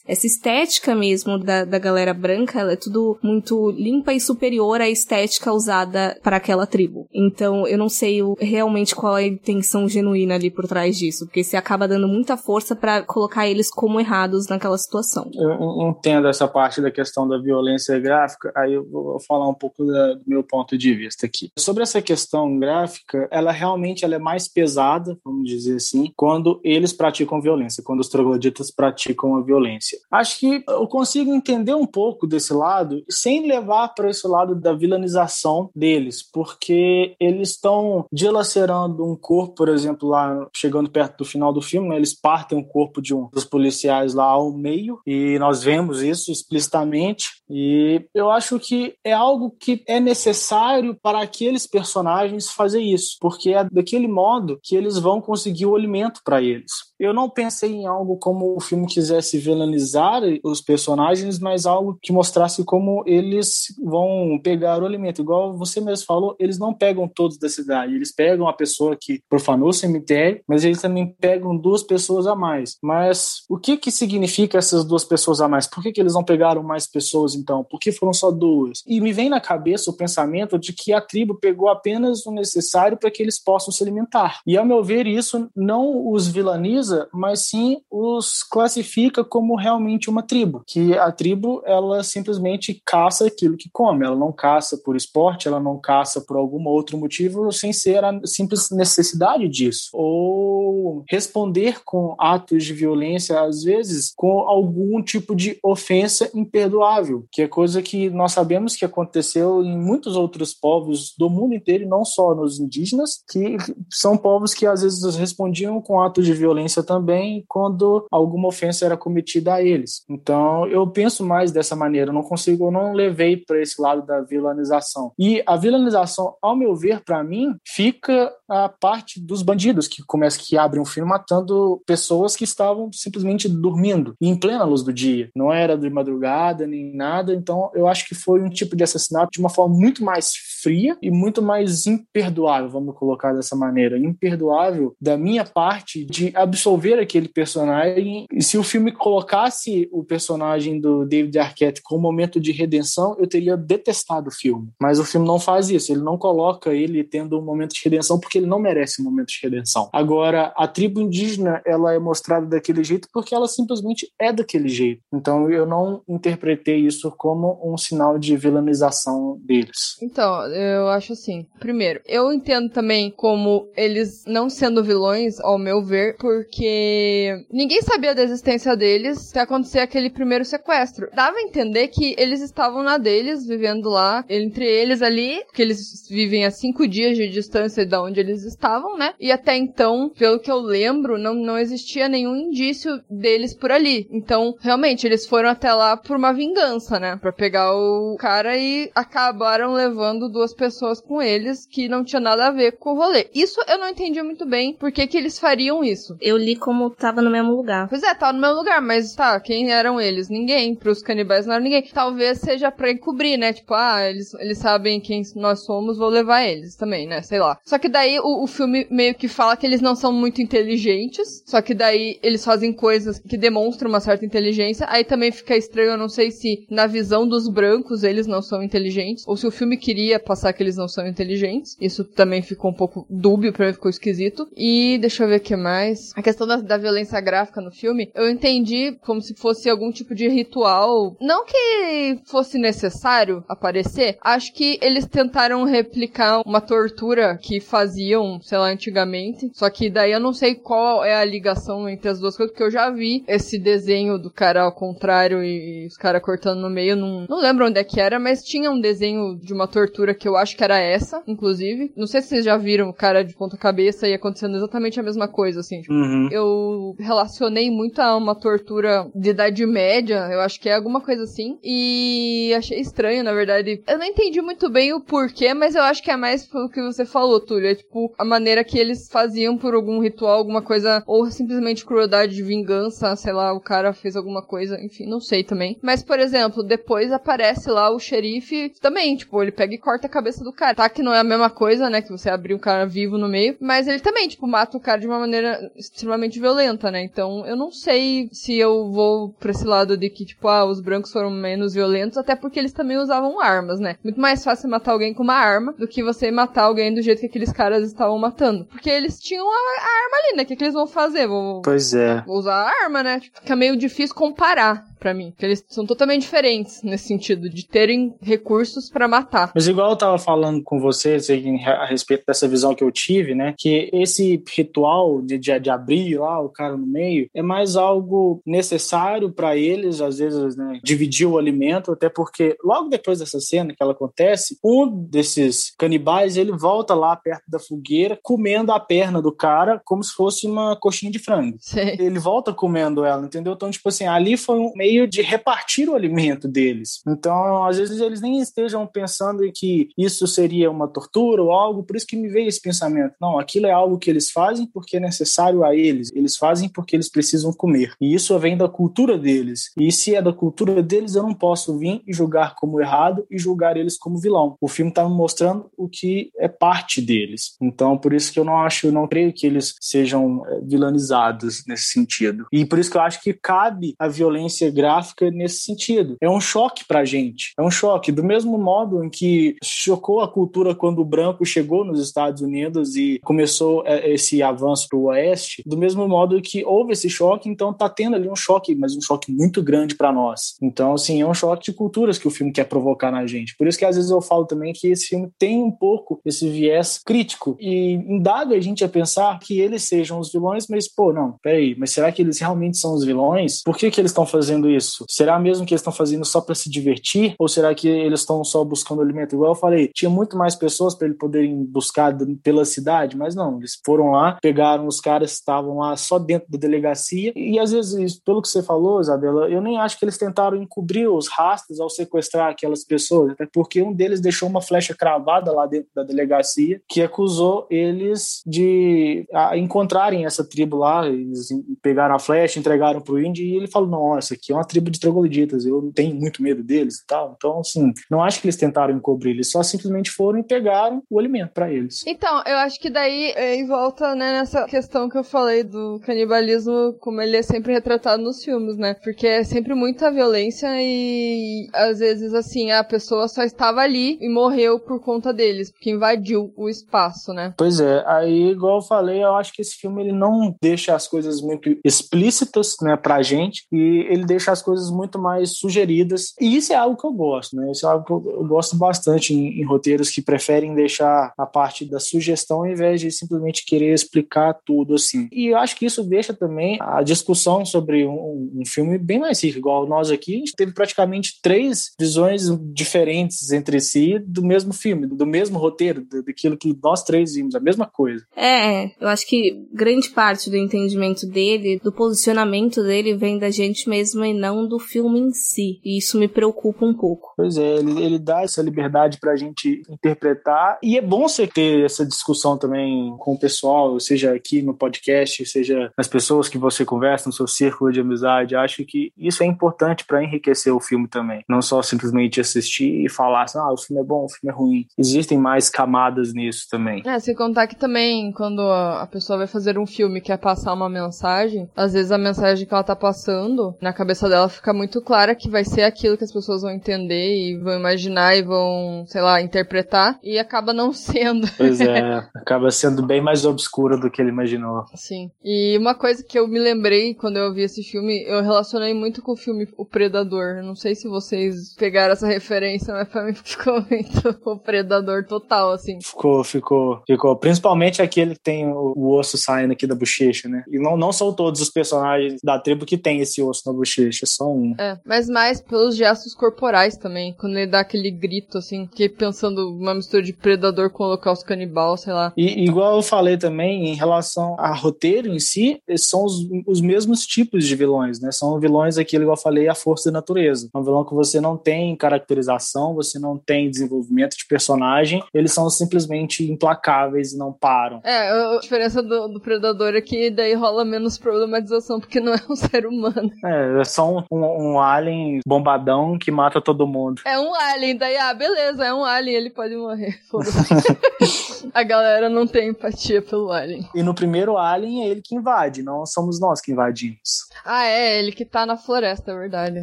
Essa estética mesmo da, da galera branca, ela é tudo muito limpa e superior à estética usada para aquela tribo. Então, eu não sei o, realmente qual é a intenção genuína ali por trás disso, porque você acaba dando muita força para colocar eles como errados naquela situação. Eu entendo essa parte da questão da violência gráfica, aí eu vou falar um pouco da, do meu ponto de vista aqui. Sobre essa questão gráfica, ela realmente ela é mais pesada, vamos dizer assim, quando eles praticam violência, quando os trogloditas praticam a violência. Acho que eu consigo entender um pouco desse lado sem levar para esse lado da vilanização deles, porque eles estão dilacerando um corpo, por exemplo, lá chegando perto do final do filme, né, eles partem o corpo de um dos policiais lá ao meio e nós vemos isso explicitamente e eu acho que é algo que é necessário para aqueles personagens fazer isso, porque é daquele modo que eles vão conseguir o alimento para eles. Eu não pensei em algo como o filme quisesse vilanizar os personagens, mas algo que mostrasse como eles vão pegar o alimento. Igual você mesmo falou, eles não pegam todos da cidade. Eles pegam a pessoa que profanou o cemitério, mas eles também pegam duas pessoas a mais. Mas o que que significa essas duas pessoas a mais? Por que, que eles não pegaram mais pessoas então? Por que foram só duas? E me vem na cabeça o pensamento de que a tribo pegou apenas o necessário para que eles possam se alimentar. E ao meu ver, isso não os vilaniza mas sim os classifica como realmente uma tribo. Que a tribo, ela simplesmente caça aquilo que come. Ela não caça por esporte, ela não caça por algum outro motivo, sem ser a simples necessidade disso. Ou responder com atos de violência, às vezes, com algum tipo de ofensa imperdoável, que é coisa que nós sabemos que aconteceu em muitos outros povos do mundo inteiro, e não só nos indígenas, que são povos que às vezes respondiam com atos de violência também quando alguma ofensa era cometida a eles. Então, eu penso mais dessa maneira, eu não consigo, eu não levei para esse lado da vilanização. E a vilanização, ao meu ver, para mim, fica a parte dos bandidos que começam que abrem um filme matando pessoas que estavam simplesmente dormindo em plena luz do dia. Não era de madrugada nem nada, então eu acho que foi um tipo de assassinato de uma forma muito mais fria e muito mais imperdoável, vamos colocar dessa maneira, imperdoável da minha parte de absolver aquele personagem. E se o filme colocasse o personagem do David Arquette com um momento de redenção, eu teria detestado o filme. Mas o filme não faz isso. Ele não coloca ele tendo um momento de redenção porque ele não merece um momento de redenção. Agora, a tribo indígena, ela é mostrada daquele jeito porque ela simplesmente é daquele jeito. Então, eu não interpretei isso como um sinal de vilanização deles. Então, eu acho assim. Primeiro, eu entendo também como eles não sendo vilões, ao meu ver, porque ninguém sabia da existência deles até acontecer aquele primeiro sequestro. Dava a entender que eles estavam na deles, vivendo lá, entre eles ali, que eles vivem a cinco dias de distância de onde eles estavam, né? E até então, pelo que eu lembro, não, não existia nenhum indício deles por ali. Então, realmente, eles foram até lá por uma vingança, né? Pra pegar o cara e acabaram levando duas pessoas com eles que não tinha nada a ver com o rolê. Isso eu não entendi muito bem por que, que eles fariam isso. Eu li como tava no mesmo lugar. Pois é, tava no mesmo lugar, mas tá, quem eram eles? Ninguém. Pros canibais não era ninguém. Talvez seja pra encobrir, né? Tipo, ah, eles, eles sabem quem nós somos, vou levar eles também, né? Sei lá. Só que daí o, o filme meio que fala que eles não são muito inteligentes, só que daí eles fazem coisas que demonstram uma certa inteligência. Aí também fica estranho, eu não sei se na visão dos brancos eles não são inteligentes, ou se o filme queria passar que eles não são inteligentes. Isso também ficou um pouco dúbio, pra mim ficou esquisito. E deixa eu ver o que mais. A questão da, da violência gráfica no filme, eu entendi como se fosse algum tipo de ritual. Não que fosse necessário aparecer, acho que eles tentaram replicar uma tortura que fazia faziam, sei lá, antigamente. Só que daí eu não sei qual é a ligação entre as duas coisas, porque eu já vi esse desenho do cara ao contrário e os caras cortando no meio. Não, não lembro onde é que era, mas tinha um desenho de uma tortura que eu acho que era essa, inclusive. Não sei se vocês já viram o cara de ponta cabeça e acontecendo exatamente a mesma coisa, assim. Tipo, Uhum. eu relacionei muito a uma tortura de idade média, eu acho que é alguma coisa assim. E achei estranho, na verdade. Eu não entendi muito bem o porquê, mas eu acho que é mais pelo que você falou, Túlio. É tipo a maneira que eles faziam por algum ritual, alguma coisa, ou simplesmente crueldade de vingança, sei lá, o cara fez alguma coisa, enfim, não sei também. Mas, por exemplo, depois aparece lá o xerife também, tipo, ele pega e corta a cabeça do cara. Tá que não é a mesma coisa, né, que você abrir um cara vivo no meio, mas ele também, tipo, mata o cara de uma maneira extremamente violenta, né? Então, eu não sei se eu vou pra esse lado de que, tipo, ah, os brancos foram menos violentos, até porque eles também usavam armas, né? Muito mais fácil matar alguém com uma arma do que você matar alguém do jeito que aqueles caras estavam matando. Porque eles tinham a, a arma ali, né? O que, que eles vão fazer? Vão, Pois é. vou usar a arma, né? Tipo, Fica meio difícil comparar pra mim. Porque eles são totalmente diferentes nesse sentido, de terem recursos pra matar. Mas igual eu tava falando com vocês a respeito dessa visão que eu tive, né? Que esse ritual de, de, de abrir lá o cara no meio é mais algo necessário para eles, às vezes, né? Dividir o alimento, até porque logo depois dessa cena que ela acontece, um desses canibais ele volta lá perto da fogueira comendo a perna do cara como se fosse uma coxinha de frango Sei. ele volta comendo ela, entendeu? Então, tipo assim, ali foi um meio de repartir o alimento deles. Então, às vezes eles nem estejam pensando em que isso seria uma tortura ou algo, por isso que me veio esse pensamento. Não, aquilo é algo que eles fazem porque é necessário a eles. Eles fazem porque eles precisam comer. E isso vem da cultura deles. E se é da cultura deles, eu não posso vir e julgar como errado e julgar eles como vilão. O filme está me mostrando o que é parte deles. Então, por isso que eu não acho, eu não creio que eles sejam eh, vilanizados nesse sentido. E por isso que eu acho que cabe a violência gráfica nesse sentido. É um choque pra gente. É um choque. Do mesmo modo em que chocou a cultura quando o branco chegou nos Estados Unidos e começou eh, esse avanço para o oeste, do mesmo modo que houve esse choque, então tá tendo ali um choque, mas um choque muito grande para nós. Então, assim, é um choque de culturas que o filme quer provocar na gente. Por isso que às vezes eu falo também que esse filme tem um pouco esse viés crítico e indaga a gente a pensar que eles sejam os vilões, mas pô, não, peraí, mas será que eles realmente são os vilões? Por que que eles estão fazendo isso? Será mesmo que eles estão fazendo só para se divertir? Ou será que eles estão só buscando alimento? Igual eu falei, tinha muito mais pessoas para eles poderem buscar pela cidade, mas não, eles foram lá, pegaram os caras que estavam lá só dentro da delegacia e às vezes, pelo que você falou, Isabela, eu nem acho que eles tentaram encobrir os rastros ao sequestrar aquelas pessoas, até porque um deles deixou uma flecha cravada lá dentro da delegacia que acusou eles de encontrarem essa tribo lá, eles pegaram a flecha, entregaram pro índio e ele falou, não, essa aqui é uma tribo de trogloditas, eu tenho muito medo deles e tal. Então, assim, não acho que eles tentaram encobrir, eles só simplesmente foram e pegaram o alimento para eles. Então, eu acho que daí é, em volta, né, nessa questão que eu falei do canibalismo, como ele é sempre retratado nos filmes, né? Porque é sempre muita violência e às vezes assim, a pessoa só estava ali e morreu por conta deles, porque invadiu o espaço, né? Pois é, aí igual eu falei, eu acho que esse filme ele não deixa as coisas muito explícitas, né, pra gente, e ele deixa as coisas muito mais sugeridas. E isso é algo que eu gosto, né? Isso é algo que eu, gosto bastante em, em roteiros que preferem deixar a parte da sugestão ao invés de simplesmente querer explicar tudo assim. E eu acho que isso deixa também a discussão sobre um, um filme bem mais rico, igual nós aqui, a gente teve praticamente três visões diferentes entre si do mesmo filme, do mesmo roteiro, daquilo que nós três vimos, a mesma coisa. É, eu acho que grande parte do entendimento dele, do posicionamento dele, vem da gente mesmo e não do filme em si. E isso me preocupa um pouco. Pois é, ele, ele dá essa liberdade pra gente interpretar. E é bom você ter essa discussão também com o pessoal, seja aqui no podcast, seja nas pessoas que você conversa, no seu círculo de amizade. Acho que isso é importante pra enriquecer o filme também. Não só simplesmente assistir e falar assim, ah, o filme é bom, o filme é ruim. Existem mais camadas nisso também. É, sem contar que também, quando a pessoa vai fazer um filme e quer passar uma mensagem, às vezes a mensagem que ela tá passando, na cabeça dela fica muito clara que vai ser aquilo que as pessoas vão entender e vão imaginar e vão, sei lá, interpretar, e acaba não *laughs* sendo. Pois é, acaba sendo bem mais obscuro do que ele imaginou. Sim. E uma coisa que eu me lembrei quando eu vi esse filme, eu relacionei muito com o filme O Predador. Não sei se vocês pegaram essa referência, mas pra mim *laughs* ficou muito o Predador total, assim. Ficou, ficou. Ficou, ficou. Principalmente aquele que tem o, o, osso saindo aqui da bochecha, né? E não, não são todos os personagens da tribo que tem esse osso na bochecha, só um. É, mas mais pelos gestos corporais também. Quando ele dá aquele grito, assim, que pensando uma mistura de predador com holocausto canibal, sei lá. E igual eu falei também, em relação a roteiro em si, são os, os mesmos tipos de vilões, né? São vilões aquilo, igual eu falei, a força da natureza. É um vilão que você não tem caracterização, você não tem desenvolvimento de personagem, eles são simplesmente implacáveis e não param. É, a diferença do, do predador é que daí rola menos problematização, porque não é um *laughs* ser humano. É, é só um, um, um alien bombadão que mata todo mundo. É um alien, daí, ah, beleza, é um alien, ele pode morrer. *laughs* a galera não tem empatia pelo alien. E no primeiro alien é ele que invade, não somos nós que invadimos. Ah, é, ele que tá na floresta, é verdade.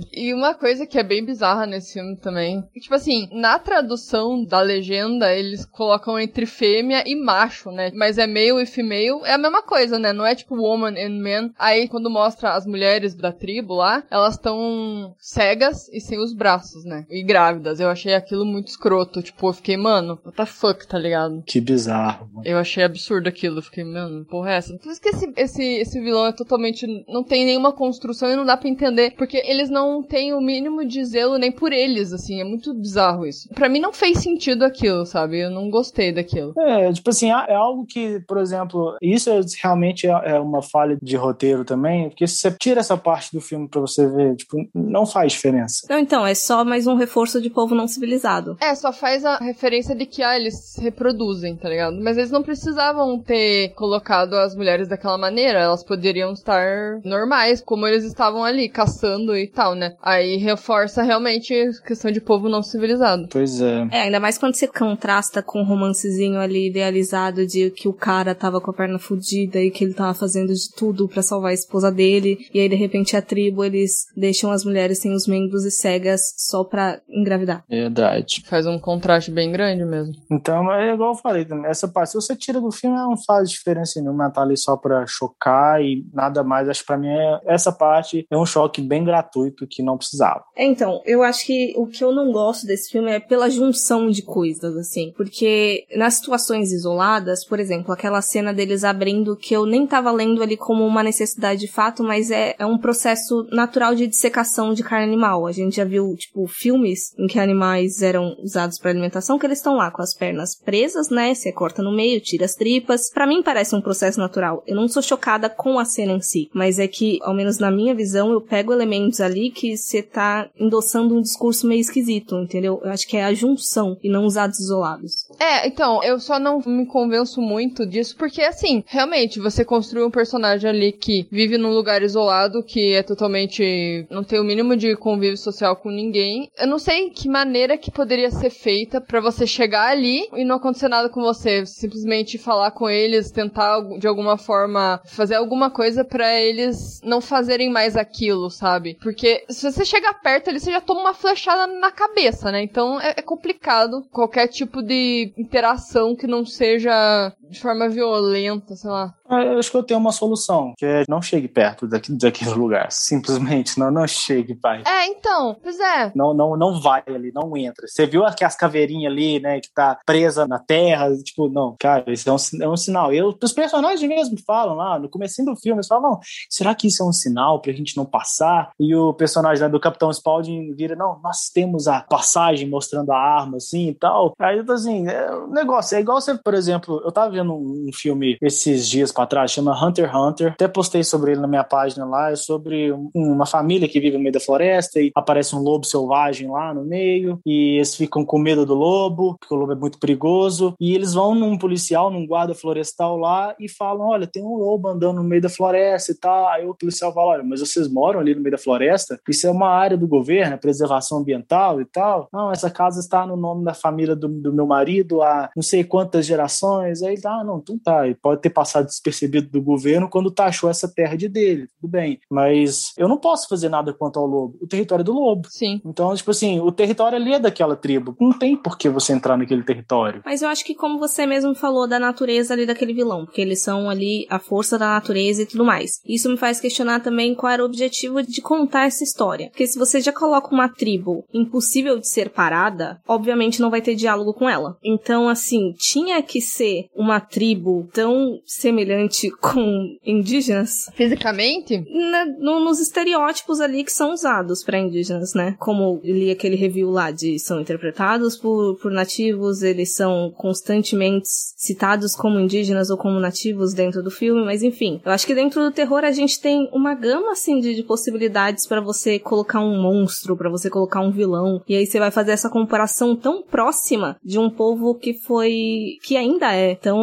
E uma coisa que é bem bizarra nesse filme também, tipo assim, na tradução da legenda, eles colocam entre fêmea e macho, né? Mas é male e female, é a mesma coisa, né? Não é tipo woman and man. Aí quando mostra as mulheres da tribo lá, elas estão cegas e sem os braços, né? E grávidas. Eu achei aquilo muito escroto. Tipo, eu fiquei, mano, what the fuck, tá ligado? Que bizarro. Mano. Eu achei absurdo aquilo. Fiquei, mano, porra, é essa. Por isso que esse, esse, esse vilão é totalmente. Não tem nenhuma construção e não dá pra entender. Porque eles não têm o mínimo de zelo nem por eles, assim. É muito bizarro isso. Pra mim não fez sentido aquilo, sabe? Eu não gostei daquilo. É, tipo assim, é algo que, por exemplo, isso realmente é, é uma falha de roteiro também. Porque se você tira essa parte do filme pra você ver, tipo, não faz diferença. Não, então, é só mais um reforço de povo não civilizado. É, só faz a referência de que, ah, eles se reproduzem, tá ligado? Mas eles não precisavam ter colocado as mulheres daquela maneira. Elas poderiam estar normais, como eles estavam ali, caçando e tal, né? Aí reforça realmente a questão de povo não civilizado. Pois é. É, ainda mais quando você contrasta com o um romancezinho ali idealizado de que o cara tava com a perna fodida e que ele tava fazendo de tudo para salvar a esposa dele. E aí, de repente, a tribo, eles deixam as mulheres sem os membros e cegas só pra engravidar. Verdade. Faz um contraste bem grande mesmo. Então, é igual eu falei também. Essa parte, se você tira do filme, não faz diferença nenhuma. Tá ali só pra chocar e nada mais. Acho que pra mim, é, essa parte é um choque bem gratuito que não precisava. É, então, eu acho que o que eu não gosto desse filme é pela junção de coisas, assim. Porque nas situações isoladas, por exemplo, aquela cena deles abrindo que eu nem tava lendo ali como uma necessidade de fato, mas é, é um processo natural de dissecação de carne animal. A gente já viu, tipo, filmes em que animais eram usados para alimentação, que eles estão lá com as pernas presas, né? Você corta no meio, tira as tripas. Para mim parece um processo natural. Eu não sou chocada com a cena em si, mas é que, ao menos na minha visão, eu pego elementos ali que você tá endossando um discurso meio esquisito, entendeu? Eu acho que é a junção e não os atos isolados. É, então, eu só não me convenço muito disso, porque assim, realmente, você construiu um personagem ali que vive num lugar isolado, que é totalmente. não tem o mínimo de convívio social com ninguém. Eu não sei que maneira que poderia ser feita para você chegar ali e não acontecer nada com você. Simplesmente falar com eles, tentar de alguma forma fazer alguma coisa para eles não fazerem mais aquilo, sabe? Porque se você chegar perto ali, você já toma uma flechada na cabeça, né? Então é, é complicado qualquer tipo de interação que não seja de forma violenta, sei lá. Ah, eu acho que eu tenho uma solução, que é não chegue perto daqui, daquele lugar. *laughs* Simplesmente, não, não chegue, pai. É, então, pois é. Não, não, não vai ali, não entra. Você viu aquelas caveirinhas ali, né, que tá presa na terra, tipo, não, cara, isso é um, é um sinal. Eu, os personagens mesmo falam lá, no começo do filme, eles falam, não, será que isso é um sinal pra gente não passar? E o personagem né, do Capitão Spaulding vira, não, nós temos a passagem mostrando a arma, assim, e tal. Aí, eu tô assim, é, o negócio é igual você, por exemplo, eu tava vendo um filme esses dias para trás, chama Hunter x Hunter. Até postei sobre ele na minha página lá. É sobre uma família que vive no meio da floresta e aparece um lobo selvagem lá no meio. E eles ficam com medo do lobo, porque o lobo é muito perigoso. E eles vão num policial, num guarda florestal lá e falam: Olha, tem um lobo andando no meio da floresta e tal. Aí o policial fala: Olha, mas vocês moram ali no meio da floresta? Isso é uma área do governo, é preservação ambiental e tal. Não, essa casa está no nome da família do, do meu marido há não sei quantas gerações. Aí tá ah, não, então tá, ele pode ter passado despercebido do governo quando taxou essa terra de dele, tudo bem. Mas eu não posso fazer nada quanto ao lobo. O território é do lobo. Sim. Então, tipo assim, o território ali é daquela tribo. Não tem por que você entrar naquele território. Mas eu acho que, como você mesmo falou, da natureza ali daquele vilão, porque eles são ali a força da natureza e tudo mais. Isso me faz questionar também qual era o objetivo de contar essa história. Porque se você já coloca uma tribo impossível de ser parada, obviamente não vai ter diálogo com ela. Então, assim, tinha que ser uma tribo tão semelhante *laughs* com indígenas Fisicamente? na- no- nos estereótipos ali que são usados para indígenas, né? Como li aquele review lá de são interpretados por, por nativos, eles são constantemente citados como indígenas ou como nativos dentro do filme, mas enfim. Eu acho que dentro do terror a gente tem uma gama assim de, de possibilidades para você colocar um monstro, para você colocar um vilão, e aí você vai fazer essa comparação tão próxima de um povo que foi que ainda é tão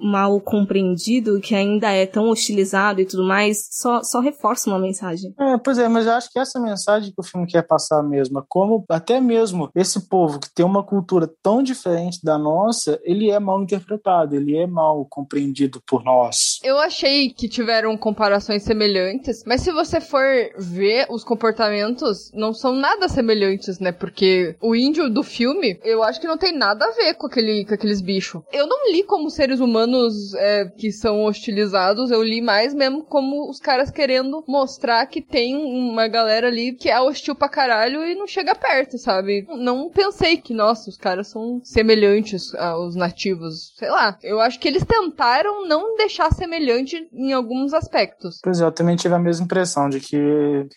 mal compreendido, que ainda é tão hostilizado e tudo mais, só, só reforça uma mensagem. É, pois é, mas eu acho que essa mensagem que o filme quer passar mesmo, é como até mesmo esse povo que tem uma cultura tão diferente da nossa, ele é mal interpretado, ele é mal compreendido por nós. Eu achei que tiveram comparações semelhantes, mas se você for ver os comportamentos, não são nada semelhantes, né? Porque o índio do filme, eu acho que não tem nada a ver com, aquele, com aqueles bichos. Eu não li como seres humanos é, que são hostilizados, eu li mais mesmo como os caras querendo mostrar que tem uma galera ali que é hostil pra caralho e não chega perto, sabe? Não pensei que, nossa, os caras são semelhantes aos nativos. Sei lá. Eu acho que eles tentaram não deixar semelhante em alguns aspectos. Pois é, eu também tive a mesma impressão de que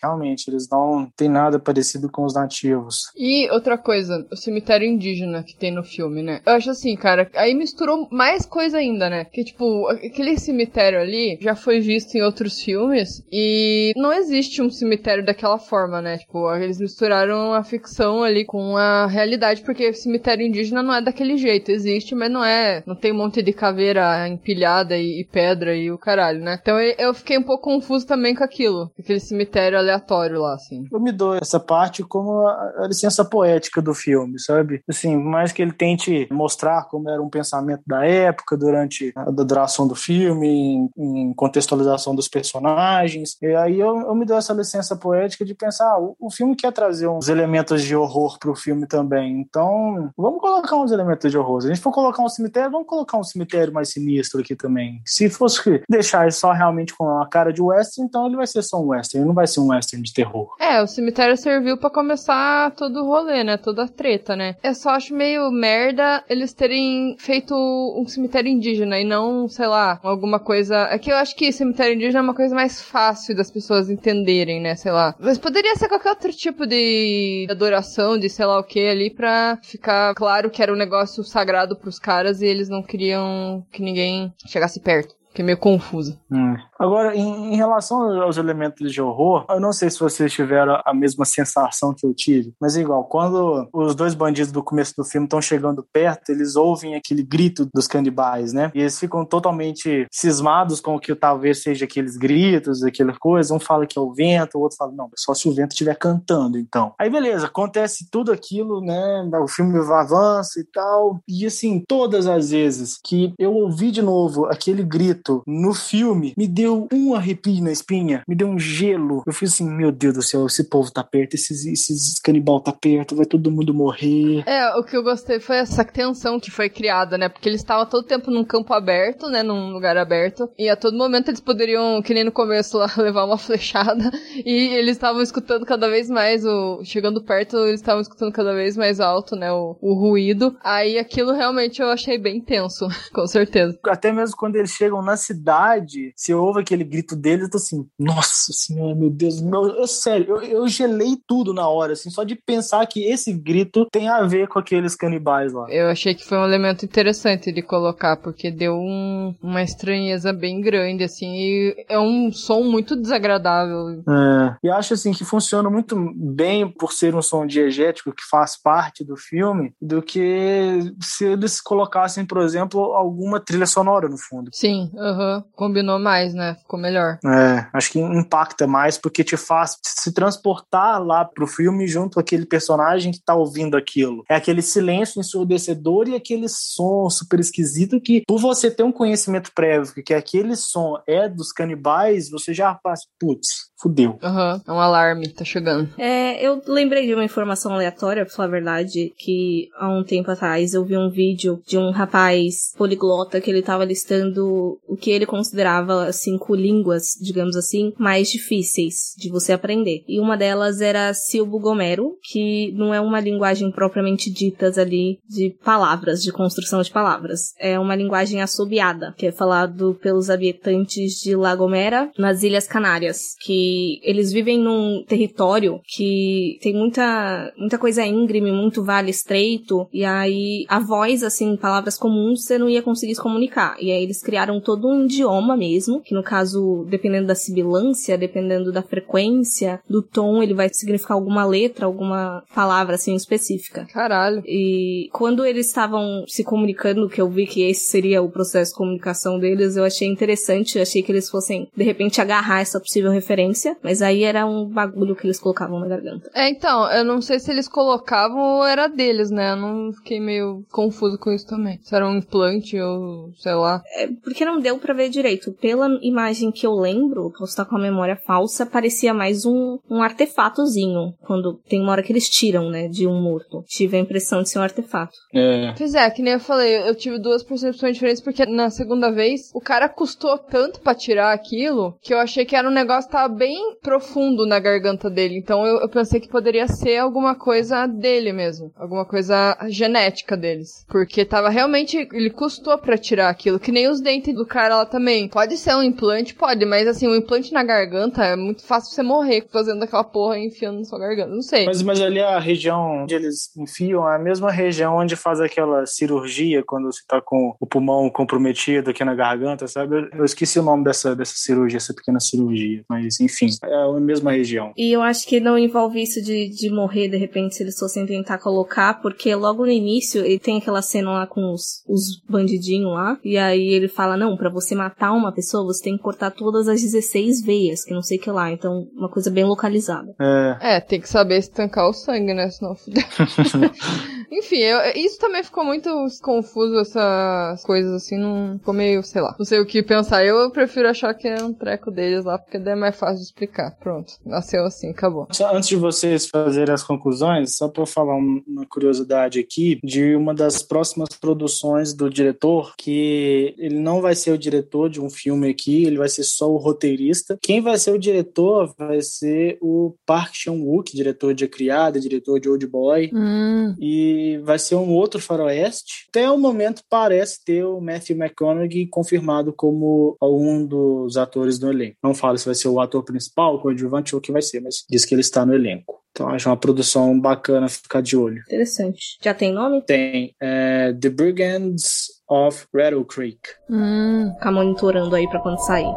realmente eles não têm nada parecido com os nativos. E outra coisa, o cemitério indígena que tem no filme, né? Eu acho assim, cara, aí misturou mais coisa ainda, né? Que, tipo, aquele cemitério ali já foi visto em outros filmes e não existe um cemitério daquela forma, né? Tipo, eles misturaram a ficção ali com a realidade, porque cemitério indígena não é daquele jeito. Existe, mas não é. Não tem um monte de caveira empilhada e, e pedra e o caralho, né? Então eu- fiquei um pouco confuso também com aquilo. Aquele cemitério aleatório lá, assim. Eu me dou essa parte como a, a licença poética do filme, sabe? Assim, mais que ele tente mostrar como era um pensamento da época durante a duração do filme, em, contextualização dos personagens, e aí eu, eu me dou essa licença poética de pensar, ah, o, o filme quer trazer uns elementos de horror pro filme também, então vamos colocar uns elementos de horror. Se a gente for colocar um cemitério, vamos colocar um cemitério mais sinistro aqui também. Se fosse deixar só realmente com a cara de western, então ele vai ser só um western, ele não vai ser um western de terror. É, o cemitério serviu pra começar todo o rolê, né? Toda a treta, né? Eu só acho meio merda eles terem feito um cemitério indígena e não, sei lá, alguma coisa. É que eu acho que cemitério indígena é uma coisa mais fácil das pessoas entenderem, né? Sei lá. Mas poderia ser qualquer outro tipo de adoração, de sei lá o que ali, pra ficar claro que era um negócio sagrado pros caras e eles não queriam que ninguém chegasse perto. Fiquei meio confusa. Hum. Agora, em, em relação aos elementos de horror, eu não sei se vocês tiveram a mesma sensação que eu tive, mas é igual, quando os dois bandidos do começo do filme estão chegando perto, eles ouvem aquele grito dos canibais, né? E eles ficam totalmente cismados com o que talvez seja aqueles gritos, aquela coisa. Um fala que é o vento, o outro fala, não, só se o vento estiver cantando, então. Aí, beleza, acontece tudo aquilo, né? O filme avança e tal. E assim, todas as vezes que eu ouvi de novo aquele grito no filme, me deu um arrepio na espinha, me deu um gelo. Eu fiz assim, meu Deus do céu, esse povo tá perto, esses, esses canibal tá perto, vai todo mundo morrer. É, o que eu gostei foi essa tensão que foi criada, né? Porque eles estavam todo tempo num campo aberto, né? Num lugar aberto. E a todo momento eles poderiam, que nem no começo lá, *laughs* levar uma flechada. E eles estavam escutando cada vez mais o. Chegando perto, eles estavam escutando cada vez mais alto, né? O, o ruído. Aí aquilo realmente eu achei bem tenso, *laughs* com certeza. Até mesmo quando eles chegam na cidade, se ouve aquele grito deles, eu tô assim, nossa senhora, meu Deus, meu, eu, sério, eu, eu gelei tudo na hora, assim, só de pensar que esse grito tem a ver com aqueles canibais lá. Eu achei que foi um elemento interessante de colocar, porque deu um- uma estranheza bem grande, assim, e é um som muito desagradável. É, e acho assim que funciona muito bem por ser um som diegético que faz parte do filme, do que se eles colocassem, por exemplo, alguma trilha sonora no fundo. Sim, uhum. combinou mais, né? Ficou melhor. É, acho que impacta mais porque te faz se transportar lá pro filme junto com aquele personagem que tá ouvindo aquilo. É aquele silêncio ensurdecedor e aquele som super esquisito que, por você ter um conhecimento prévio que aquele som é dos canibais, você já faz, putz, fudeu. Aham, uhum, é um alarme, tá chegando. É, eu lembrei de uma informação aleatória, pra falar a verdade, que há um tempo atrás eu vi um vídeo de um rapaz poliglota que ele tava listando o que ele considerava cinco línguas, digamos assim, mais difíceis de você aprender. E uma delas era Silbo Gomero, que não é uma linguagem propriamente ditas ali de palavras, de construção de palavras. É uma linguagem assobiada, que é falado pelos habitantes de La Gomera, nas Ilhas Canárias, que eles vivem num território que tem muita, muita coisa íngreme, muito vale estreito, e aí a voz, assim, palavras comuns, você não ia conseguir se comunicar. E aí eles criaram todo um idioma mesmo, que no caso, dependendo da sibilância, dependendo da frequência, do tom, ele vai significar alguma letra, alguma palavra, assim, específica. Caralho. E quando eles estavam se comunicando, que eu vi que esse seria o processo de comunicação deles, eu achei interessante, eu achei que eles fossem, de repente, agarrar essa possível referência mas aí era um bagulho que eles colocavam na garganta. É, então, eu não sei se eles colocavam ou era deles, né? Eu não fiquei meio confuso com isso também. Se era um implante ou sei lá. É, porque não deu para ver direito. Pela imagem que eu lembro, posso estar com a memória falsa, parecia mais um, um artefatozinho. Quando tem uma hora que eles tiram, né, de um morto. Tive a impressão de ser um artefato. É. Pois é, que nem eu falei, eu tive duas percepções diferentes, porque na segunda vez, o cara custou tanto para tirar aquilo, que eu achei que era um negócio que tava bem bem profundo na garganta dele. Então eu, eu, pensei que poderia ser alguma coisa dele mesmo. Alguma coisa genética deles. Porque tava realmente. Ele custou para tirar aquilo. Que nem os dentes do cara lá também. Pode ser um implante? Pode, mas assim, um implante na garganta é muito fácil você morrer fazendo aquela porra e enfiando na sua garganta. Não sei. Mas, mas ali a região onde eles enfiam é a mesma região onde faz aquela cirurgia quando você tá com o pulmão comprometido aqui na garganta, sabe? Eu esqueci o nome dessa, dessa cirurgia, essa pequena cirurgia. Mas enfim enfim, é a mesma região. E eu acho que não envolve isso de, de morrer de repente se eles fossem tentar colocar, porque logo no início ele tem aquela cena lá com os, os bandidinhos lá, e aí ele fala: não, para você matar uma pessoa, você tem que cortar todas as 16 veias, que não sei o que lá. Então, uma coisa bem localizada. É, é tem que saber estancar o sangue, né? Senão fudeu. *laughs* *laughs* *laughs* Enfim, eu, isso também ficou muito confuso, essas coisas assim, não ficou meio, sei lá, não sei o que pensar. Eu prefiro achar que é um treco deles lá, porque daí é mais fácil de explicar. Pronto, nasceu assim, acabou. Só antes de vocês fazerem as conclusões, só pra falar uma curiosidade aqui, de uma das próximas produções do diretor, que ele não vai ser o diretor de um filme aqui, ele vai ser só o roteirista. Quem vai ser o diretor vai ser o Park Chan-wook, diretor de A Criada, diretor de Old Boy. Hum. E vai ser um outro faroeste. Até o momento parece ter o Matthew McConaughey confirmado como um dos atores do elenco. Não fala se vai ser o ator principal, o coadjuvante ou o que vai ser, mas diz que ele está no elenco. Então acho uma produção bacana ficar de olho. Interessante. Já tem nome? Tem. É The Brigands of Rattle Creek. Hum, ficar monitorando aí para quando sair.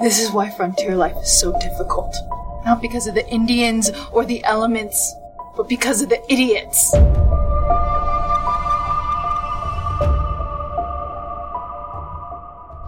This is why frontier life is so difficult. Not because of the Indians or the elements, but because of the idiots.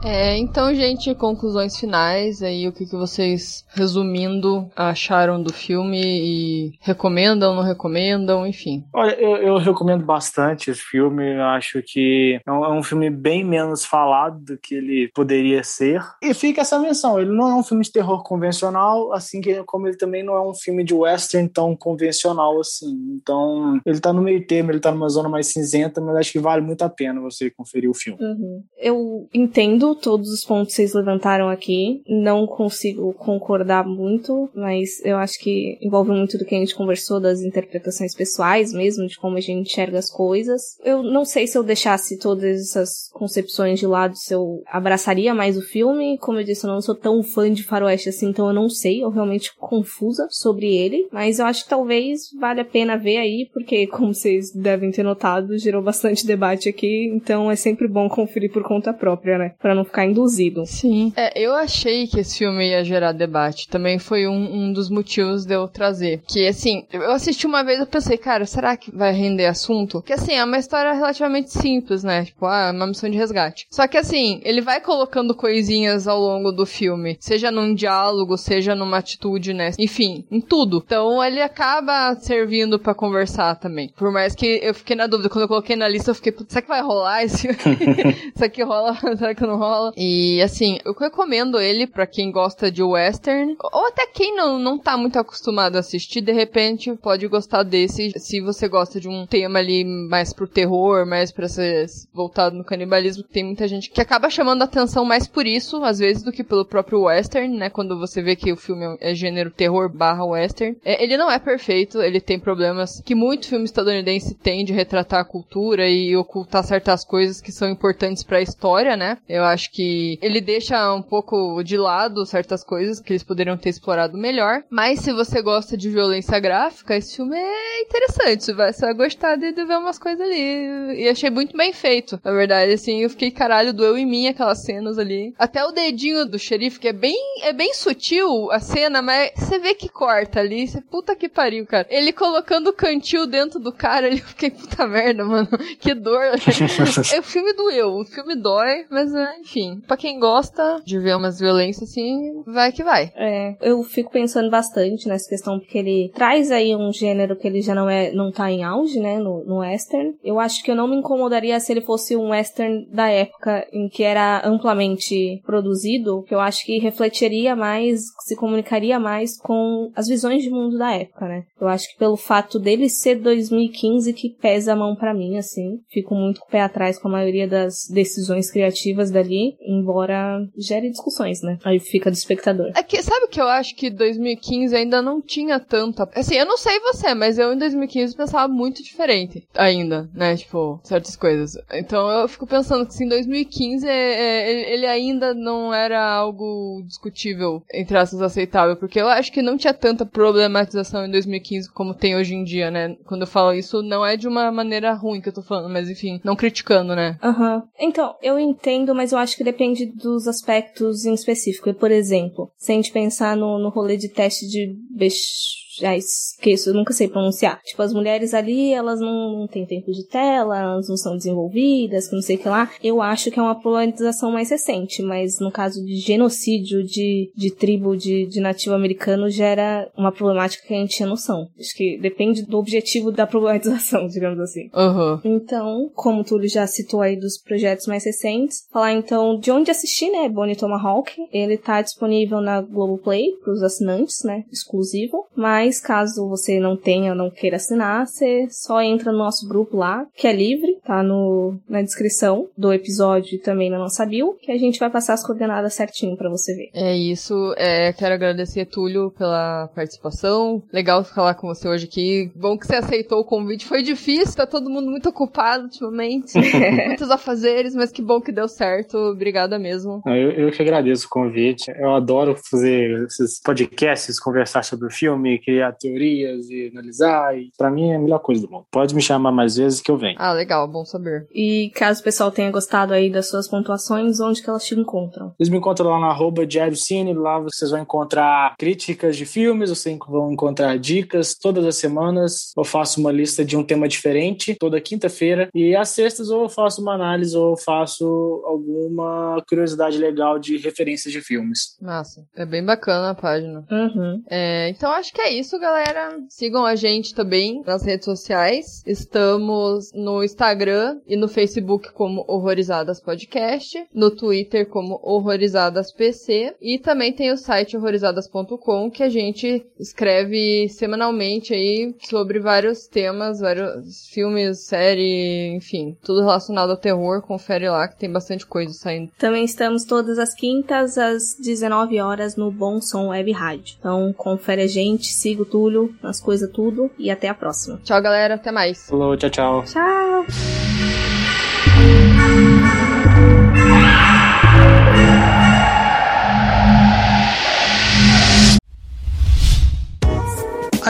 É, então, gente, conclusões finais aí, o que, que vocês, resumindo, acharam do filme e recomendam, não recomendam, enfim. Olha, eu, eu recomendo bastante esse filme, eu acho que é um, é um, filme bem menos falado do que ele poderia ser. E fica essa menção, ele não é um filme de terror convencional, assim como ele também não é um filme de western tão convencional assim. Então, ele tá no meio termo, ele tá numa zona mais cinzenta, mas acho que vale muito a pena você conferir o filme. Uhum. Eu entendo todos os pontos que vocês levantaram aqui. Não consigo concordar muito, mas eu acho que envolve muito do que a gente conversou, das interpretações pessoais mesmo, de como a gente enxerga as coisas. Eu não sei se eu deixasse todas essas concepções de lado, se eu abraçaria mais o filme. Como eu disse, eu não sou tão fã de faroeste assim, então eu não sei. Eu realmente confusa sobre ele. Mas eu acho que talvez vale a pena ver aí, porque, *laughs* como vocês devem ter notado, gerou bastante debate aqui. Então é sempre bom conferir por conta própria, né? Pra não não ficar induzido. Sim. É, eu achei que esse filme ia gerar debate. Também foi um, um dos motivos de eu trazer. Que, assim, eu assisti uma vez e pensei, cara, será que vai render assunto? Que, assim, é uma história relativamente simples, né? Tipo, ah, é uma missão de resgate. Só que, assim, ele vai colocando coisinhas ao longo do filme. Seja num diálogo, seja numa atitude, né? Enfim, em tudo. Então, ele acaba servindo para conversar também. Por mais que eu fiquei na dúvida. Quando eu coloquei na lista, eu fiquei, será que vai rolar esse Isso *laughs* aqui rola, *laughs* será que não rola? E assim, eu recomendo ele para quem gosta de western, ou até quem não, não tá muito acostumado a assistir, de repente pode gostar desse, se você gosta de um tema ali mais pro terror, mais pra ser voltado no canibalismo, tem muita gente que acaba chamando atenção mais por isso, às vezes, do que pelo próprio western, né? Quando você vê que o filme é gênero terror barra western. É, ele não é perfeito, ele tem problemas que muito filme estadunidense tem de retratar a cultura e ocultar certas coisas que são importantes para a história, né? Eu acho que ele deixa um pouco de lado certas coisas que eles poderiam ter explorado melhor. Mas se você gosta de violência gráfica, esse filme é interessante. Você vai, você vai gostar de, de ver umas coisas ali. E achei muito bem feito. Na verdade, assim, eu fiquei caralho, doeu em mim aquelas cenas ali. Até o dedinho do xerife, que é bem, é bem sutil a cena, mas você vê que corta ali. Você, puta que pariu, cara. Ele colocando o cantil dentro do cara, *laughs* eu fiquei puta merda, mano. Que dor. *laughs* o filme doeu, o filme dói, mas né, enfim. Pra quem gosta de ver umas violências assim, vai que vai. É, eu fico pensando bastante nessa questão, porque ele traz aí um gênero que ele já não é, não tá em auge, né, no, no western. Eu acho que eu não me incomodaria se ele fosse um western da época em que era amplamente produzido, que eu acho que refletiria mais, se comunicaria mais com as visões de mundo da época, né? Eu acho que pelo fato dele ser 2015 que pesa a mão para mim, assim. Fico muito com o pé atrás com a maioria das decisões criativas dali, embora gere discussões, né? Aí fica do espectador. É que, sabe que eu acho que 2015 ainda não tinha tanta. Assim, eu não sei você, mas eu em 2015 pensava muito diferente ainda, né? Tipo, certas coisas. Então eu fico pensando que assim, em 2015 é, é, ele ainda não era algo discutível, entre aspas, aceitável, porque eu acho que não tinha tanta problematização em 2015 como tem hoje em dia, né? Quando eu falo isso, não é de uma maneira ruim que eu tô falando, mas enfim, não criticando, né? Aham. Uhum. Então, eu entendo, mas eu acho que depende dos aspectos em específico. Por exemplo, se a gente pensar no, no rolê de teste de bech já esqueço, eu nunca sei pronunciar. Tipo, as mulheres ali, elas não, não têm tempo de tela, elas não são desenvolvidas, que não sei o que lá. Eu acho que é uma problematização mais recente, mas no caso de genocídio de, de tribo de, de nativo americano, já era uma problemática que a gente tinha noção. Acho que depende do objetivo da problematização, *laughs* digamos assim. Uhum. Então, como o Túlio já citou aí dos projetos mais recentes, falar então de onde assistir, né? Bonnie Tomahawk. Ele tá disponível na Globoplay pros assinantes, né? Exclusivo. Mas mas caso você não tenha ou não queira assinar, você só entra no nosso grupo lá, que é livre, tá no, na descrição do episódio e também na nossa bio, que a gente vai passar as coordenadas certinho para você ver. É isso, é, quero agradecer, Túlio, pela participação. Legal falar com você hoje aqui. Bom que você aceitou o convite. Foi difícil, tá todo mundo muito ocupado ultimamente. *laughs* Muitos afazeres, mas que bom que deu certo. Obrigada mesmo. Eu, eu que agradeço o convite. Eu adoro fazer esses podcasts, conversar sobre o filme, criar teorias e analisar. E para mim é a melhor coisa do mundo. Pode me chamar mais vezes que eu venho. Ah, legal, bom saber. E caso o pessoal tenha gostado aí das suas pontuações, onde que elas te encontram? Eles me encontram lá no arroba Diário Cine, lá vocês vão encontrar críticas de filmes, vocês vão encontrar dicas todas as semanas. Eu faço uma lista de um tema diferente toda quinta-feira. E às sextas ou eu faço uma análise ou faço alguma curiosidade legal de referências de filmes. Massa. É bem bacana a página. Uhum. É, então acho que é isso, galera. Sigam a gente também nas redes sociais. Estamos no Instagram e no Facebook como Horrorizadas Podcast, no Twitter como Horrorizadas PC e também tem o site horrorizadas.com que a gente escreve semanalmente aí sobre vários temas, vários filmes, série, enfim, tudo relacionado ao terror. Confere lá que tem bastante coisa saindo. Também estamos todas as quintas às 19 horas no Bom Som Web Rádio. Então confere a gente, siga Túlio nas coisas tudo e até a próxima. Tchau, galera. Até mais. Falou, tchau, tchau. Tchau.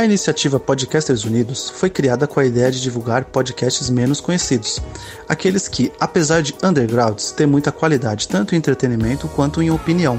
A iniciativa Podcasters Unidos foi criada com a ideia de divulgar podcasts menos conhecidos, aqueles que, apesar de undergrounds, têm muita qualidade tanto em entretenimento quanto em opinião.